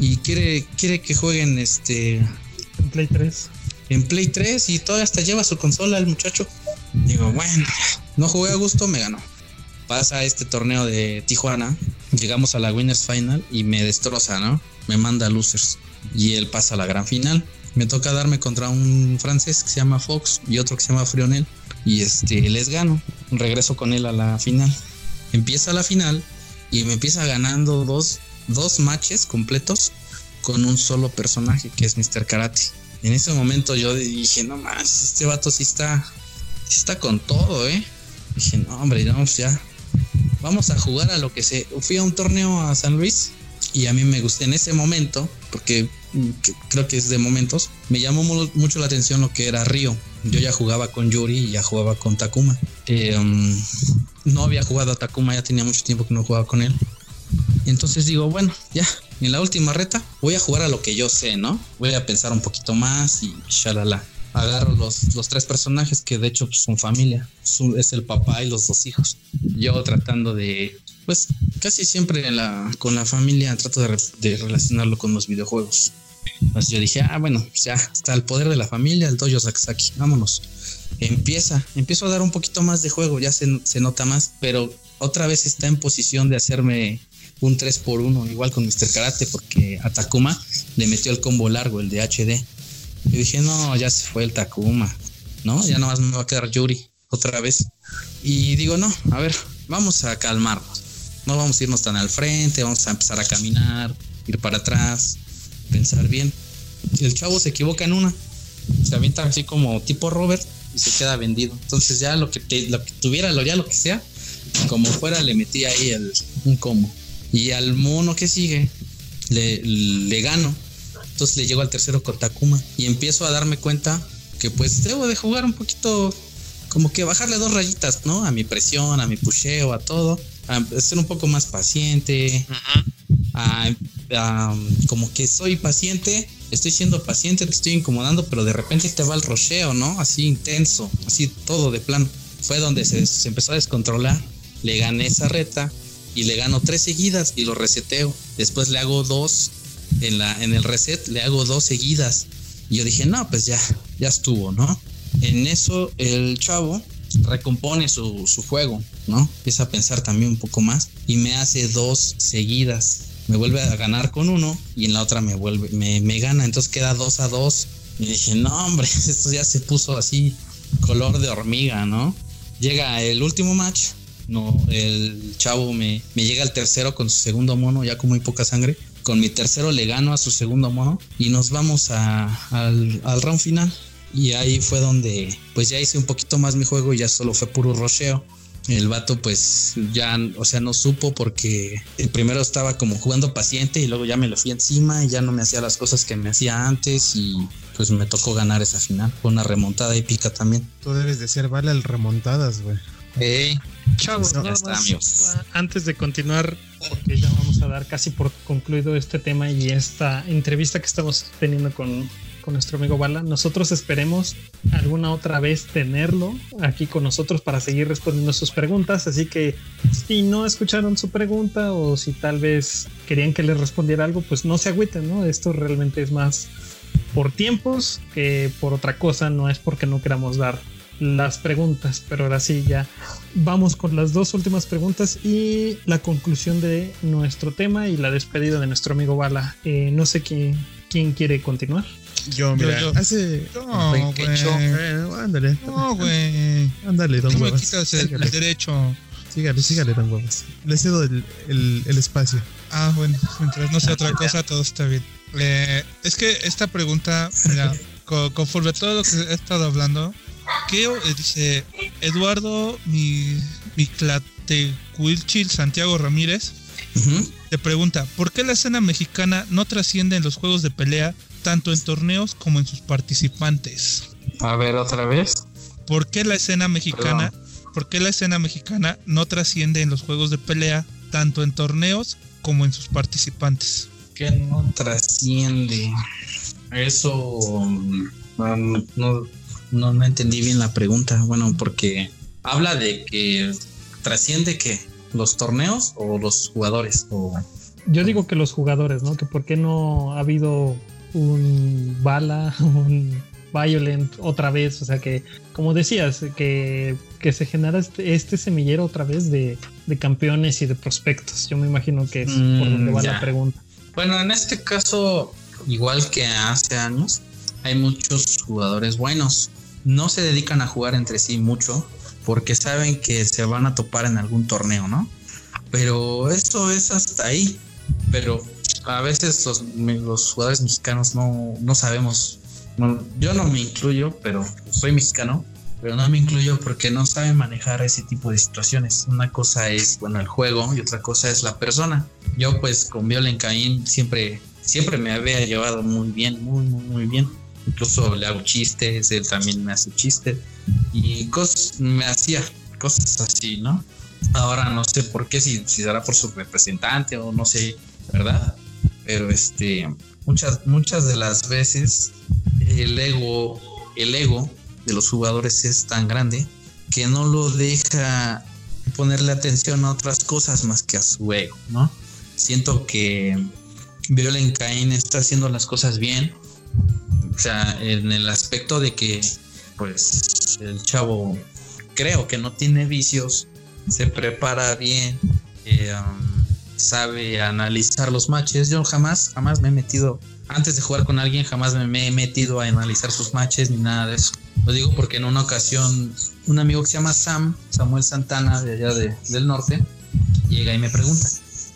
y quiere quiere que jueguen este En Play 3. en Play 3 y todavía hasta lleva su consola el muchacho. Digo, bueno, no jugué a gusto, me ganó. Pasa este torneo de Tijuana, llegamos a la Winners Final y me destroza, ¿no? Me manda a losers y él pasa a la gran final. Me toca darme contra un francés que se llama Fox y otro que se llama Frionel y este les gano. Regreso con él a la final. Empieza la final y me empieza ganando dos, dos matches completos con un solo personaje que es Mr. Karate. En ese momento yo dije, no más, este vato sí está, está con todo, ¿eh? Dije, no, hombre, pues ya. Vamos a jugar a lo que se. Fui a un torneo a San Luis y a mí me gustó en ese momento, porque mm, creo que es de momentos, me llamó mu- mucho la atención lo que era Río. Yo ya jugaba con Yuri y ya jugaba con Takuma. Eh, um, no había jugado a Takuma, ya tenía mucho tiempo que no jugaba con él. Entonces digo, bueno, ya, en la última reta voy a jugar a lo que yo sé, ¿no? Voy a pensar un poquito más y shalala. Agarro los, los tres personajes que de hecho son familia. Es el papá y los dos hijos. Yo tratando de, pues casi siempre con la familia trato de, re- de relacionarlo con los videojuegos. Entonces yo dije, ah, bueno, pues ya está el poder de la familia, el Dojo Saksaki, vámonos. Empieza, empiezo a dar un poquito más de juego, ya se, se nota más, pero otra vez está en posición de hacerme un 3 por 1 igual con Mr. Karate, porque a Takuma le metió el combo largo, el de HD. Yo dije, no, ya se fue el Takuma, ¿no? Ya nada más me va a quedar Yuri otra vez. Y digo, no, a ver, vamos a calmarnos. No vamos a irnos tan al frente, vamos a empezar a caminar, ir para atrás, pensar bien. El chavo se equivoca en una, se avienta así como tipo Robert y se queda vendido. Entonces ya lo que, lo que tuviera, lo, ya lo que sea, como fuera le metí ahí el, un combo. Y al mono que sigue le, le gano. Entonces le llego al tercero con y empiezo a darme cuenta que pues debo de jugar un poquito, como que bajarle dos rayitas, ¿no? A mi presión, a mi pusheo, a todo. A ser un poco más paciente, a- a- como que soy paciente, estoy siendo paciente, te estoy incomodando, pero de repente te va el rocheo, ¿no? Así intenso, así todo de plano. Fue donde se, se empezó a descontrolar. Le gané esa reta y le gano tres seguidas y lo reseteo. Después le hago dos en, la, en el reset, le hago dos seguidas. Y yo dije, no, pues ya, ya estuvo, ¿no? En eso el chavo recompone su, su juego, ¿no? Empieza a pensar también un poco más y me hace dos seguidas. Me vuelve a ganar con uno y en la otra me vuelve, me, me gana, entonces queda dos a dos. Y dije, no, hombre, esto ya se puso así color de hormiga, ¿no? Llega el último match, no, el chavo me, me llega al tercero con su segundo mono, ya con muy poca sangre. Con mi tercero le gano a su segundo mono y nos vamos a- al, al round final. Y ahí fue donde pues ya hice un poquito más mi juego y ya solo fue puro rocheo. El vato pues ya, o sea, no supo porque primero estaba como jugando paciente y luego ya me lo fui encima y ya no me hacía las cosas que me hacía antes y pues me tocó ganar esa final. Fue una remontada épica también. Tú debes de ser vale al remontadas, güey. Eh, Chavos, Ya nada está, más, amigos. antes de continuar, porque ya vamos a dar casi por concluido este tema y esta entrevista que estamos teniendo con, con nuestro amigo Bala, nosotros esperemos alguna otra vez tenerlo aquí con nosotros para seguir respondiendo sus preguntas. Así que si no escucharon su pregunta o si tal vez querían que les respondiera algo, pues no se agüiten, ¿no? Esto realmente es más por tiempos que por otra cosa, no es porque no queramos dar las preguntas, pero ahora sí ya vamos con las dos últimas preguntas y la conclusión de nuestro tema y la despedida de nuestro amigo Bala. Eh, no sé quién, quién quiere continuar. Yo, mira, yo. hace. No, Güey, ándale. No, güey. Ándale, don me Huevos. quitas el, derecho. sígale, sígale, don Huevos. Le cedo el, el, el espacio. Ah, bueno, mientras no sea otra cosa, todo está bien. Eh, es que esta pregunta, mira, co- conforme a todo lo que he estado hablando, ¿qué eh, dice Eduardo mi, Miclatecuilchil Santiago Ramírez? Ujú. Te pregunta, ¿por qué la escena mexicana no trasciende en los juegos de pelea tanto en torneos como en sus participantes? A ver, otra vez. ¿Por qué la escena mexicana, por qué la escena mexicana no trasciende en los juegos de pelea tanto en torneos como en sus participantes? que no trasciende. Eso no, no, no, no entendí bien la pregunta. Bueno, porque habla de que trasciende que los torneos o los jugadores o Yo digo que los jugadores, ¿no? Que por qué no ha habido un Bala, un Violent otra vez, o sea que, como decías, que, que se genera este, este semillero otra vez de, de campeones y de prospectos. Yo me imagino que es por Mm, donde va la pregunta. Bueno, en este caso, igual que hace años, hay muchos jugadores buenos. No se dedican a jugar entre sí mucho porque saben que se van a topar en algún torneo, ¿no? Pero eso es hasta ahí. Pero a veces los, los jugadores mexicanos no, no sabemos. yo no me incluyo, pero soy mexicano. Pero no me incluyo porque no saben manejar ese tipo de situaciones. Una cosa es, bueno, el juego y otra cosa es la persona yo pues con Violen Caín siempre, siempre me había llevado muy bien, muy, muy, muy bien. Incluso le hago chistes, él también me hace chistes y cosas, me hacía cosas así, ¿no? Ahora no sé por qué, si, si será por su representante o no sé, ¿verdad? Pero este, muchas, muchas de las veces el ego, el ego de los jugadores es tan grande que no lo deja ponerle atención a otras cosas más que a su ego, ¿no? siento que Violen Cain está haciendo las cosas bien. O sea, en el aspecto de que, pues, el chavo creo que no tiene vicios, se prepara bien, eh, um, sabe analizar los matches. Yo jamás, jamás me he metido, antes de jugar con alguien, jamás me, he metido a analizar sus matches ni nada de eso. Lo digo porque en una ocasión un amigo que se llama Sam, Samuel Santana, de allá de- del norte, llega y me pregunta,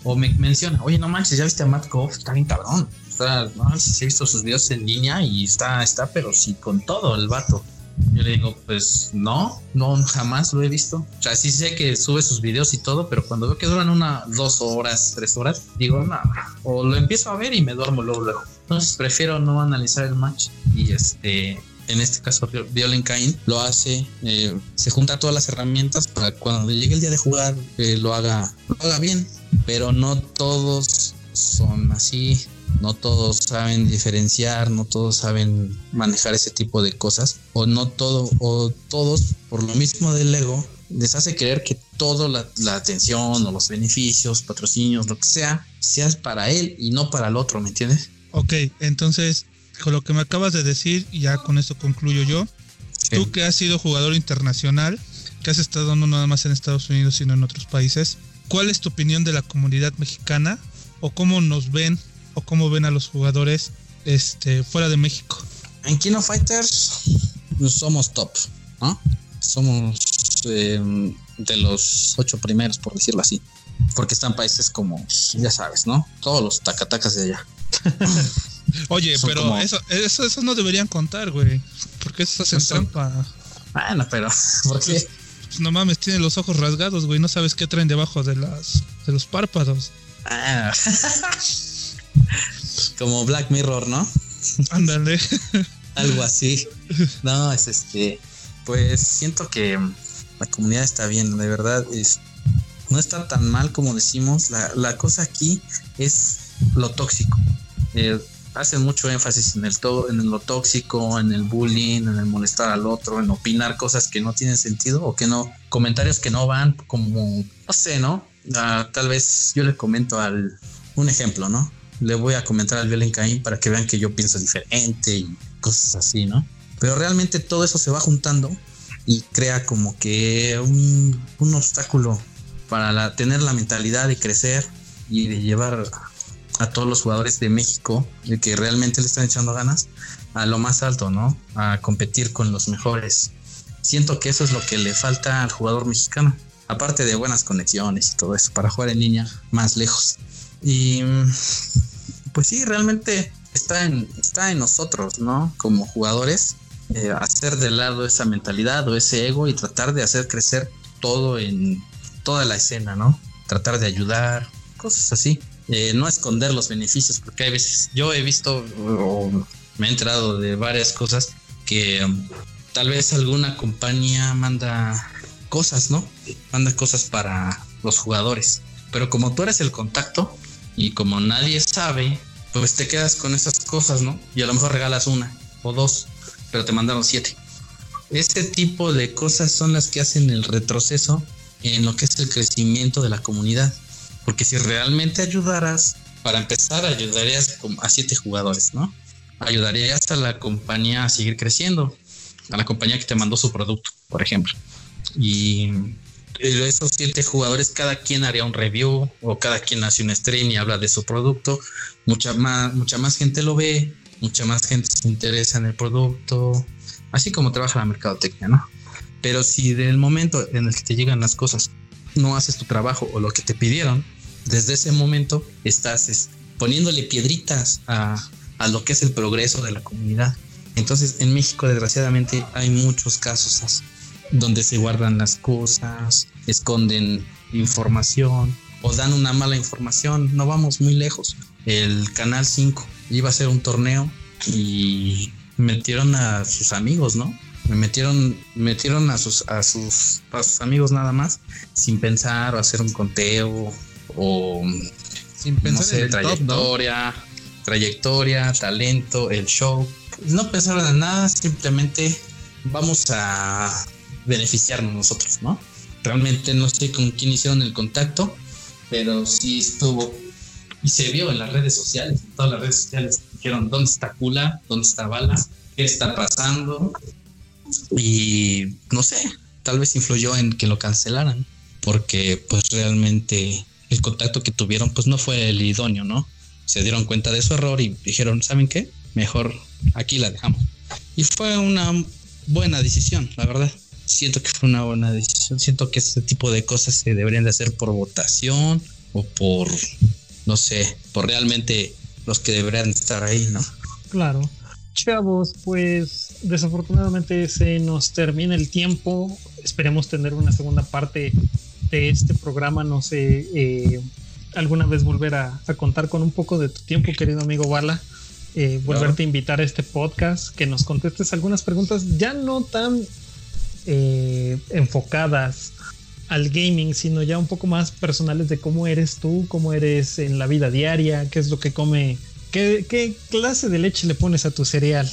o me menciona, oye, no manches, ya viste a Matt Goff, está bien cabrón. Está, no manches, he visto sus videos en línea y está, está, pero sí con todo el vato. Yo le digo, pues no, no, jamás lo he visto. O sea, sí sé que sube sus videos y todo, pero cuando veo que duran una, dos horas, tres horas, digo, no, o lo empiezo a ver y me duermo luego, luego. Entonces prefiero no analizar el match y este, en este caso Violent Cain lo hace, eh, se junta todas las herramientas para cuando llegue el día de jugar eh, lo haga, lo haga bien, pero no todos son así, no todos saben diferenciar, no todos saben manejar ese tipo de cosas, o no todo, o todos por lo mismo del ego les hace creer que toda la, la atención o los beneficios, patrocinios, lo que sea, sea para él y no para el otro, ¿me entiendes? Ok, entonces, con lo que me acabas de decir, y ya con esto concluyo yo, tú que has sido jugador internacional, que has estado no nada más en Estados Unidos, sino en otros países, ¿cuál es tu opinión de la comunidad mexicana? ¿O cómo nos ven? ¿O cómo ven a los jugadores este, fuera de México? En Kino Fighters pues, somos top, ¿no? Somos eh, de los ocho primeros, por decirlo así. Porque están países como, ya sabes, ¿no? Todos los tacatacas de allá. Oye, Son pero como- eso, eso, eso no deberían contar, güey. Porque eso hacen Eso- trampa. Bueno, pero, ¿por qué? Pues no mames, tiene los ojos rasgados, güey. No sabes qué traen debajo de las de los párpados. Ah. Como Black Mirror, ¿no? Ándale. Algo así. No, es este. Pues siento que la comunidad está bien, de verdad. Es, no está tan mal como decimos. La, la cosa aquí es lo tóxico. Eh, hacen mucho énfasis en, el to- en lo tóxico, en el bullying, en el molestar al otro, en opinar cosas que no tienen sentido o que no, comentarios que no van como, no sé, ¿no? Ah, tal vez yo le comento al, un ejemplo, ¿no? Le voy a comentar al Violín Caín para que vean que yo pienso diferente y cosas así, ¿no? Pero realmente todo eso se va juntando y crea como que un, un obstáculo para la- tener la mentalidad de crecer y de llevar a todos los jugadores de México, de que realmente le están echando ganas, a lo más alto, ¿no? A competir con los mejores. Siento que eso es lo que le falta al jugador mexicano, aparte de buenas conexiones y todo eso, para jugar en línea más lejos. Y pues sí, realmente está en, está en nosotros, ¿no? Como jugadores, eh, hacer de lado esa mentalidad o ese ego y tratar de hacer crecer todo en toda la escena, ¿no? Tratar de ayudar, cosas así. Eh, no esconder los beneficios, porque hay veces, yo he visto o me he enterado de varias cosas que um, tal vez alguna compañía manda cosas, ¿no? Manda cosas para los jugadores. Pero como tú eres el contacto y como nadie sabe, pues te quedas con esas cosas, ¿no? Y a lo mejor regalas una o dos, pero te mandaron siete. Ese tipo de cosas son las que hacen el retroceso en lo que es el crecimiento de la comunidad. Porque si realmente ayudaras, para empezar, ayudarías a siete jugadores, ¿no? Ayudarías a la compañía a seguir creciendo, a la compañía que te mandó su producto, por ejemplo. Y esos siete jugadores, cada quien haría un review o cada quien hace un stream y habla de su producto. Mucha más, mucha más gente lo ve, mucha más gente se interesa en el producto, así como trabaja la mercadotecnia, ¿no? Pero si del momento en el que te llegan las cosas no haces tu trabajo o lo que te pidieron, desde ese momento estás es, poniéndole piedritas a, a lo que es el progreso de la comunidad. Entonces en México desgraciadamente hay muchos casos así, donde se guardan las cosas, esconden información o dan una mala información. No vamos muy lejos. El Canal 5 iba a hacer un torneo y metieron a sus amigos, ¿no? Me metieron, metieron a sus, a sus, a sus amigos nada más, sin pensar o hacer un conteo o Sin pensar no sé, en el top, ¿no? trayectoria, trayectoria, talento, el show. No pensaron en nada, simplemente vamos a beneficiarnos nosotros, ¿no? Realmente no sé con quién hicieron el contacto, pero sí estuvo y se vio en las redes sociales, en todas las redes sociales. Dijeron, ¿dónde está Kula? ¿Dónde está Bala? ¿Qué está pasando? Y no sé, tal vez influyó en que lo cancelaran, porque pues realmente el contacto que tuvieron pues no fue el idóneo, ¿no? Se dieron cuenta de su error y dijeron, ¿saben qué? Mejor aquí la dejamos. Y fue una buena decisión, la verdad. Siento que fue una buena decisión. Siento que este tipo de cosas se deberían de hacer por votación o por, no sé, por realmente los que deberían estar ahí, ¿no? Claro. Chavos, pues desafortunadamente se nos termina el tiempo. Esperemos tener una segunda parte de este programa. No sé, eh, alguna vez volver a, a, contar con un poco de tu tiempo, querido amigo Bala. Eh, volverte claro. a invitar a este podcast, que nos contestes algunas preguntas ya no tan eh, enfocadas al gaming, sino ya un poco más personales de cómo eres tú, cómo eres en la vida diaria, qué es lo que come ¿Qué, ¿Qué, clase de leche le pones a tu cereal?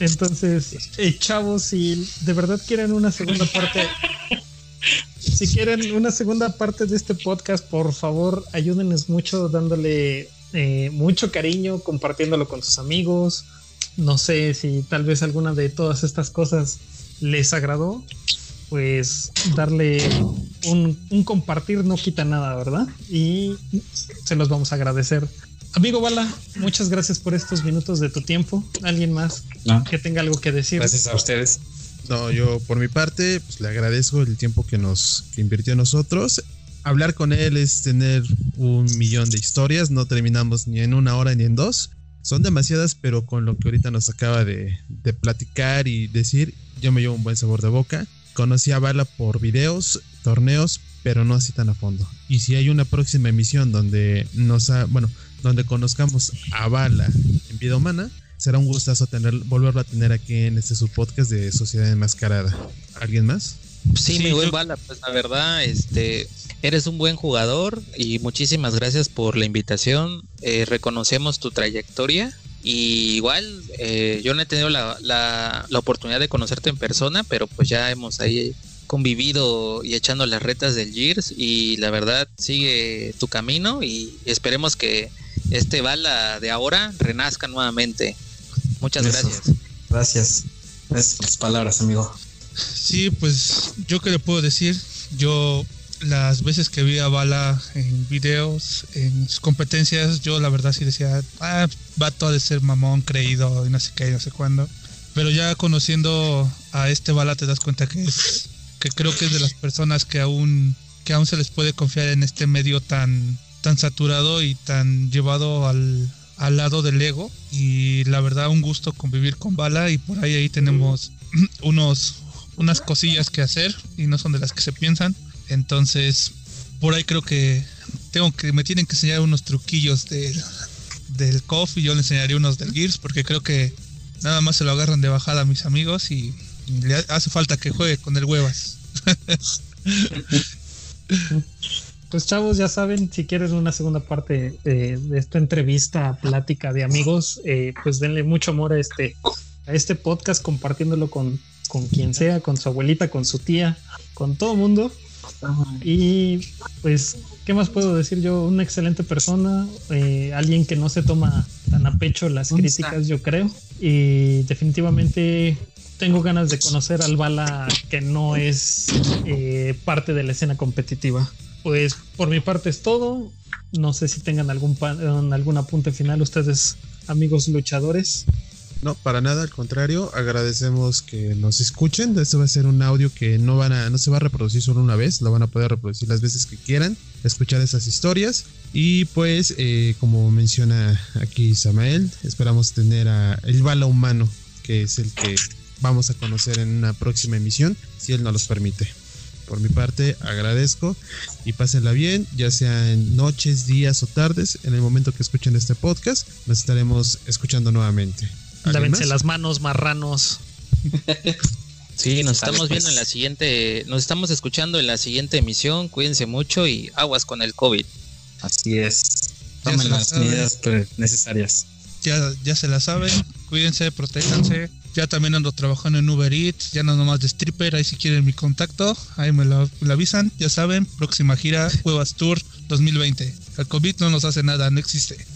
Entonces, eh, chavos, si de verdad quieren una segunda parte, si quieren una segunda parte de este podcast, por favor, ayúdenles mucho dándole eh, mucho cariño, compartiéndolo con sus amigos. No sé si tal vez alguna de todas estas cosas les agradó, pues darle un, un, compartir no quita nada, ¿verdad? Y se los vamos a agradecer. Amigo Bala, muchas gracias por estos minutos de tu tiempo. ¿Alguien más no. que tenga algo que decir? Gracias a ustedes. No, yo por mi parte, pues le agradezco el tiempo que nos que invirtió en nosotros. Hablar con él es tener un millón de historias, no terminamos ni en una hora ni en dos. Son demasiadas, pero con lo que ahorita nos acaba de, de platicar y decir, yo me llevo un buen sabor de boca. Conocí a Bala por videos, torneos, pero no así tan a fondo. Y si hay una próxima emisión donde nos ha, bueno, donde conozcamos a Bala en vida humana, será un gustazo tener, volverlo a tener aquí en este subpodcast de Sociedad Enmascarada. ¿Alguien más? Sí, mi buen Bala, pues la verdad, este, eres un buen jugador y muchísimas gracias por la invitación. Eh, reconocemos tu trayectoria y igual eh, yo no he tenido la, la, la, oportunidad de conocerte en persona, pero pues ya hemos ahí convivido y echando las retas del Gears y la verdad sigue tu camino y esperemos que este bala de ahora renazca nuevamente. Muchas Eso. gracias. Gracias. Tus palabras, amigo. Sí, pues yo qué le puedo decir. Yo las veces que vi a Bala en videos, en sus competencias, yo la verdad sí decía, ah, va todo de ser mamón, creído y no sé qué, no sé cuándo. Pero ya conociendo a este Bala te das cuenta que es, que creo que es de las personas que aún, que aún se les puede confiar en este medio tan, tan saturado y tan llevado al, al lado del ego. Y la verdad, un gusto convivir con Bala y por ahí ahí tenemos unos unas cosillas que hacer y no son de las que se piensan. Entonces, por ahí creo que tengo que me tienen que enseñar unos truquillos del, del KOF y yo le enseñaré unos del Gears porque creo que nada más se lo agarran de bajada a mis amigos y, le hace falta que juegue con el huevas. Pues chavos, ya saben, si quieren una segunda parte de, de esta entrevista, plática de amigos, eh, pues denle mucho amor a este, a este podcast, compartiéndolo con, con quien sea, con su abuelita, con su tía, con todo mundo. Y pues, ¿qué más puedo decir yo? Una excelente persona, eh, alguien que no se toma tan a pecho las críticas, yo creo. Y definitivamente tengo ganas de conocer al Bala que no es eh, parte de la escena competitiva. Pues por mi parte es todo. No sé si tengan algún, algún apunte final ustedes, amigos luchadores. No, para nada, al contrario, agradecemos que nos escuchen. Este va a ser un audio que no van a, no se va a reproducir solo una vez, lo van a poder reproducir las veces que quieran, escuchar esas historias. Y pues, eh, como menciona aquí Samael, esperamos tener a el bala humano, que es el que vamos a conocer en una próxima emisión, si él nos los permite. Por mi parte, agradezco y pásenla bien, ya sea en noches, días o tardes, en el momento que escuchen este podcast, nos estaremos escuchando nuevamente. Lávense las manos, marranos. Sí, nos estamos viendo en la siguiente, nos estamos escuchando en la siguiente emisión. Cuídense mucho y aguas con el COVID. Así es. Tomen las medidas necesarias. Ya, ya se la saben, cuídense, protéjanse. Ya también ando trabajando en Uber Eats, ya no nomás de stripper, ahí si quieren mi contacto, ahí me lo, me lo avisan, ya saben, próxima gira, Cuevas Tour 2020. El COVID no nos hace nada, no existe.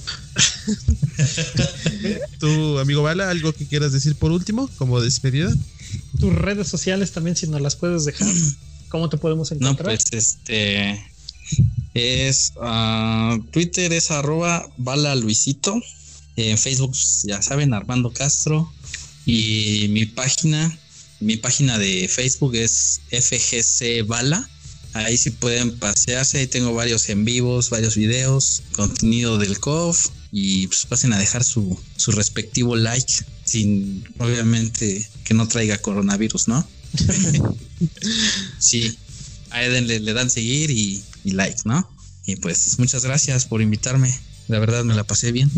Tu amigo Bala, algo que quieras decir por último, como despedida. Tus redes sociales también, si nos las puedes dejar. ¿Cómo te podemos No, encontrar? pues este es ah, Twitter es arroba bala Luisito. En Facebook, ya saben, Armando Castro. Y mi página, mi página de Facebook es FGC Bala. Ahí sí pueden pasearse, ahí tengo varios en vivos, varios videos, contenido del COF y pues pasen a dejar su, su respectivo like, sin obviamente que no traiga coronavirus, ¿no? sí, ahí denle- le dan seguir y, y like, ¿no? Y pues muchas gracias por invitarme, la verdad me la pasé bien.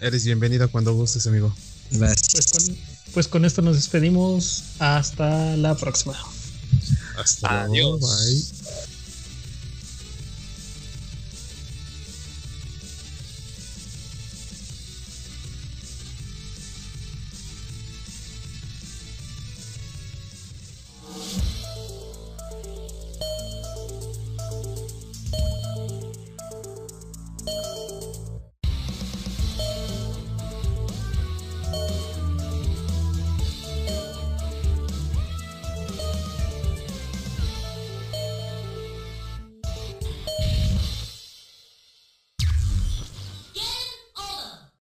Eres bienvenido cuando gustes, amigo. Gracias. Pues con, pues con esto nos despedimos. Hasta la próxima. Hasta Adiós. luego. Bye.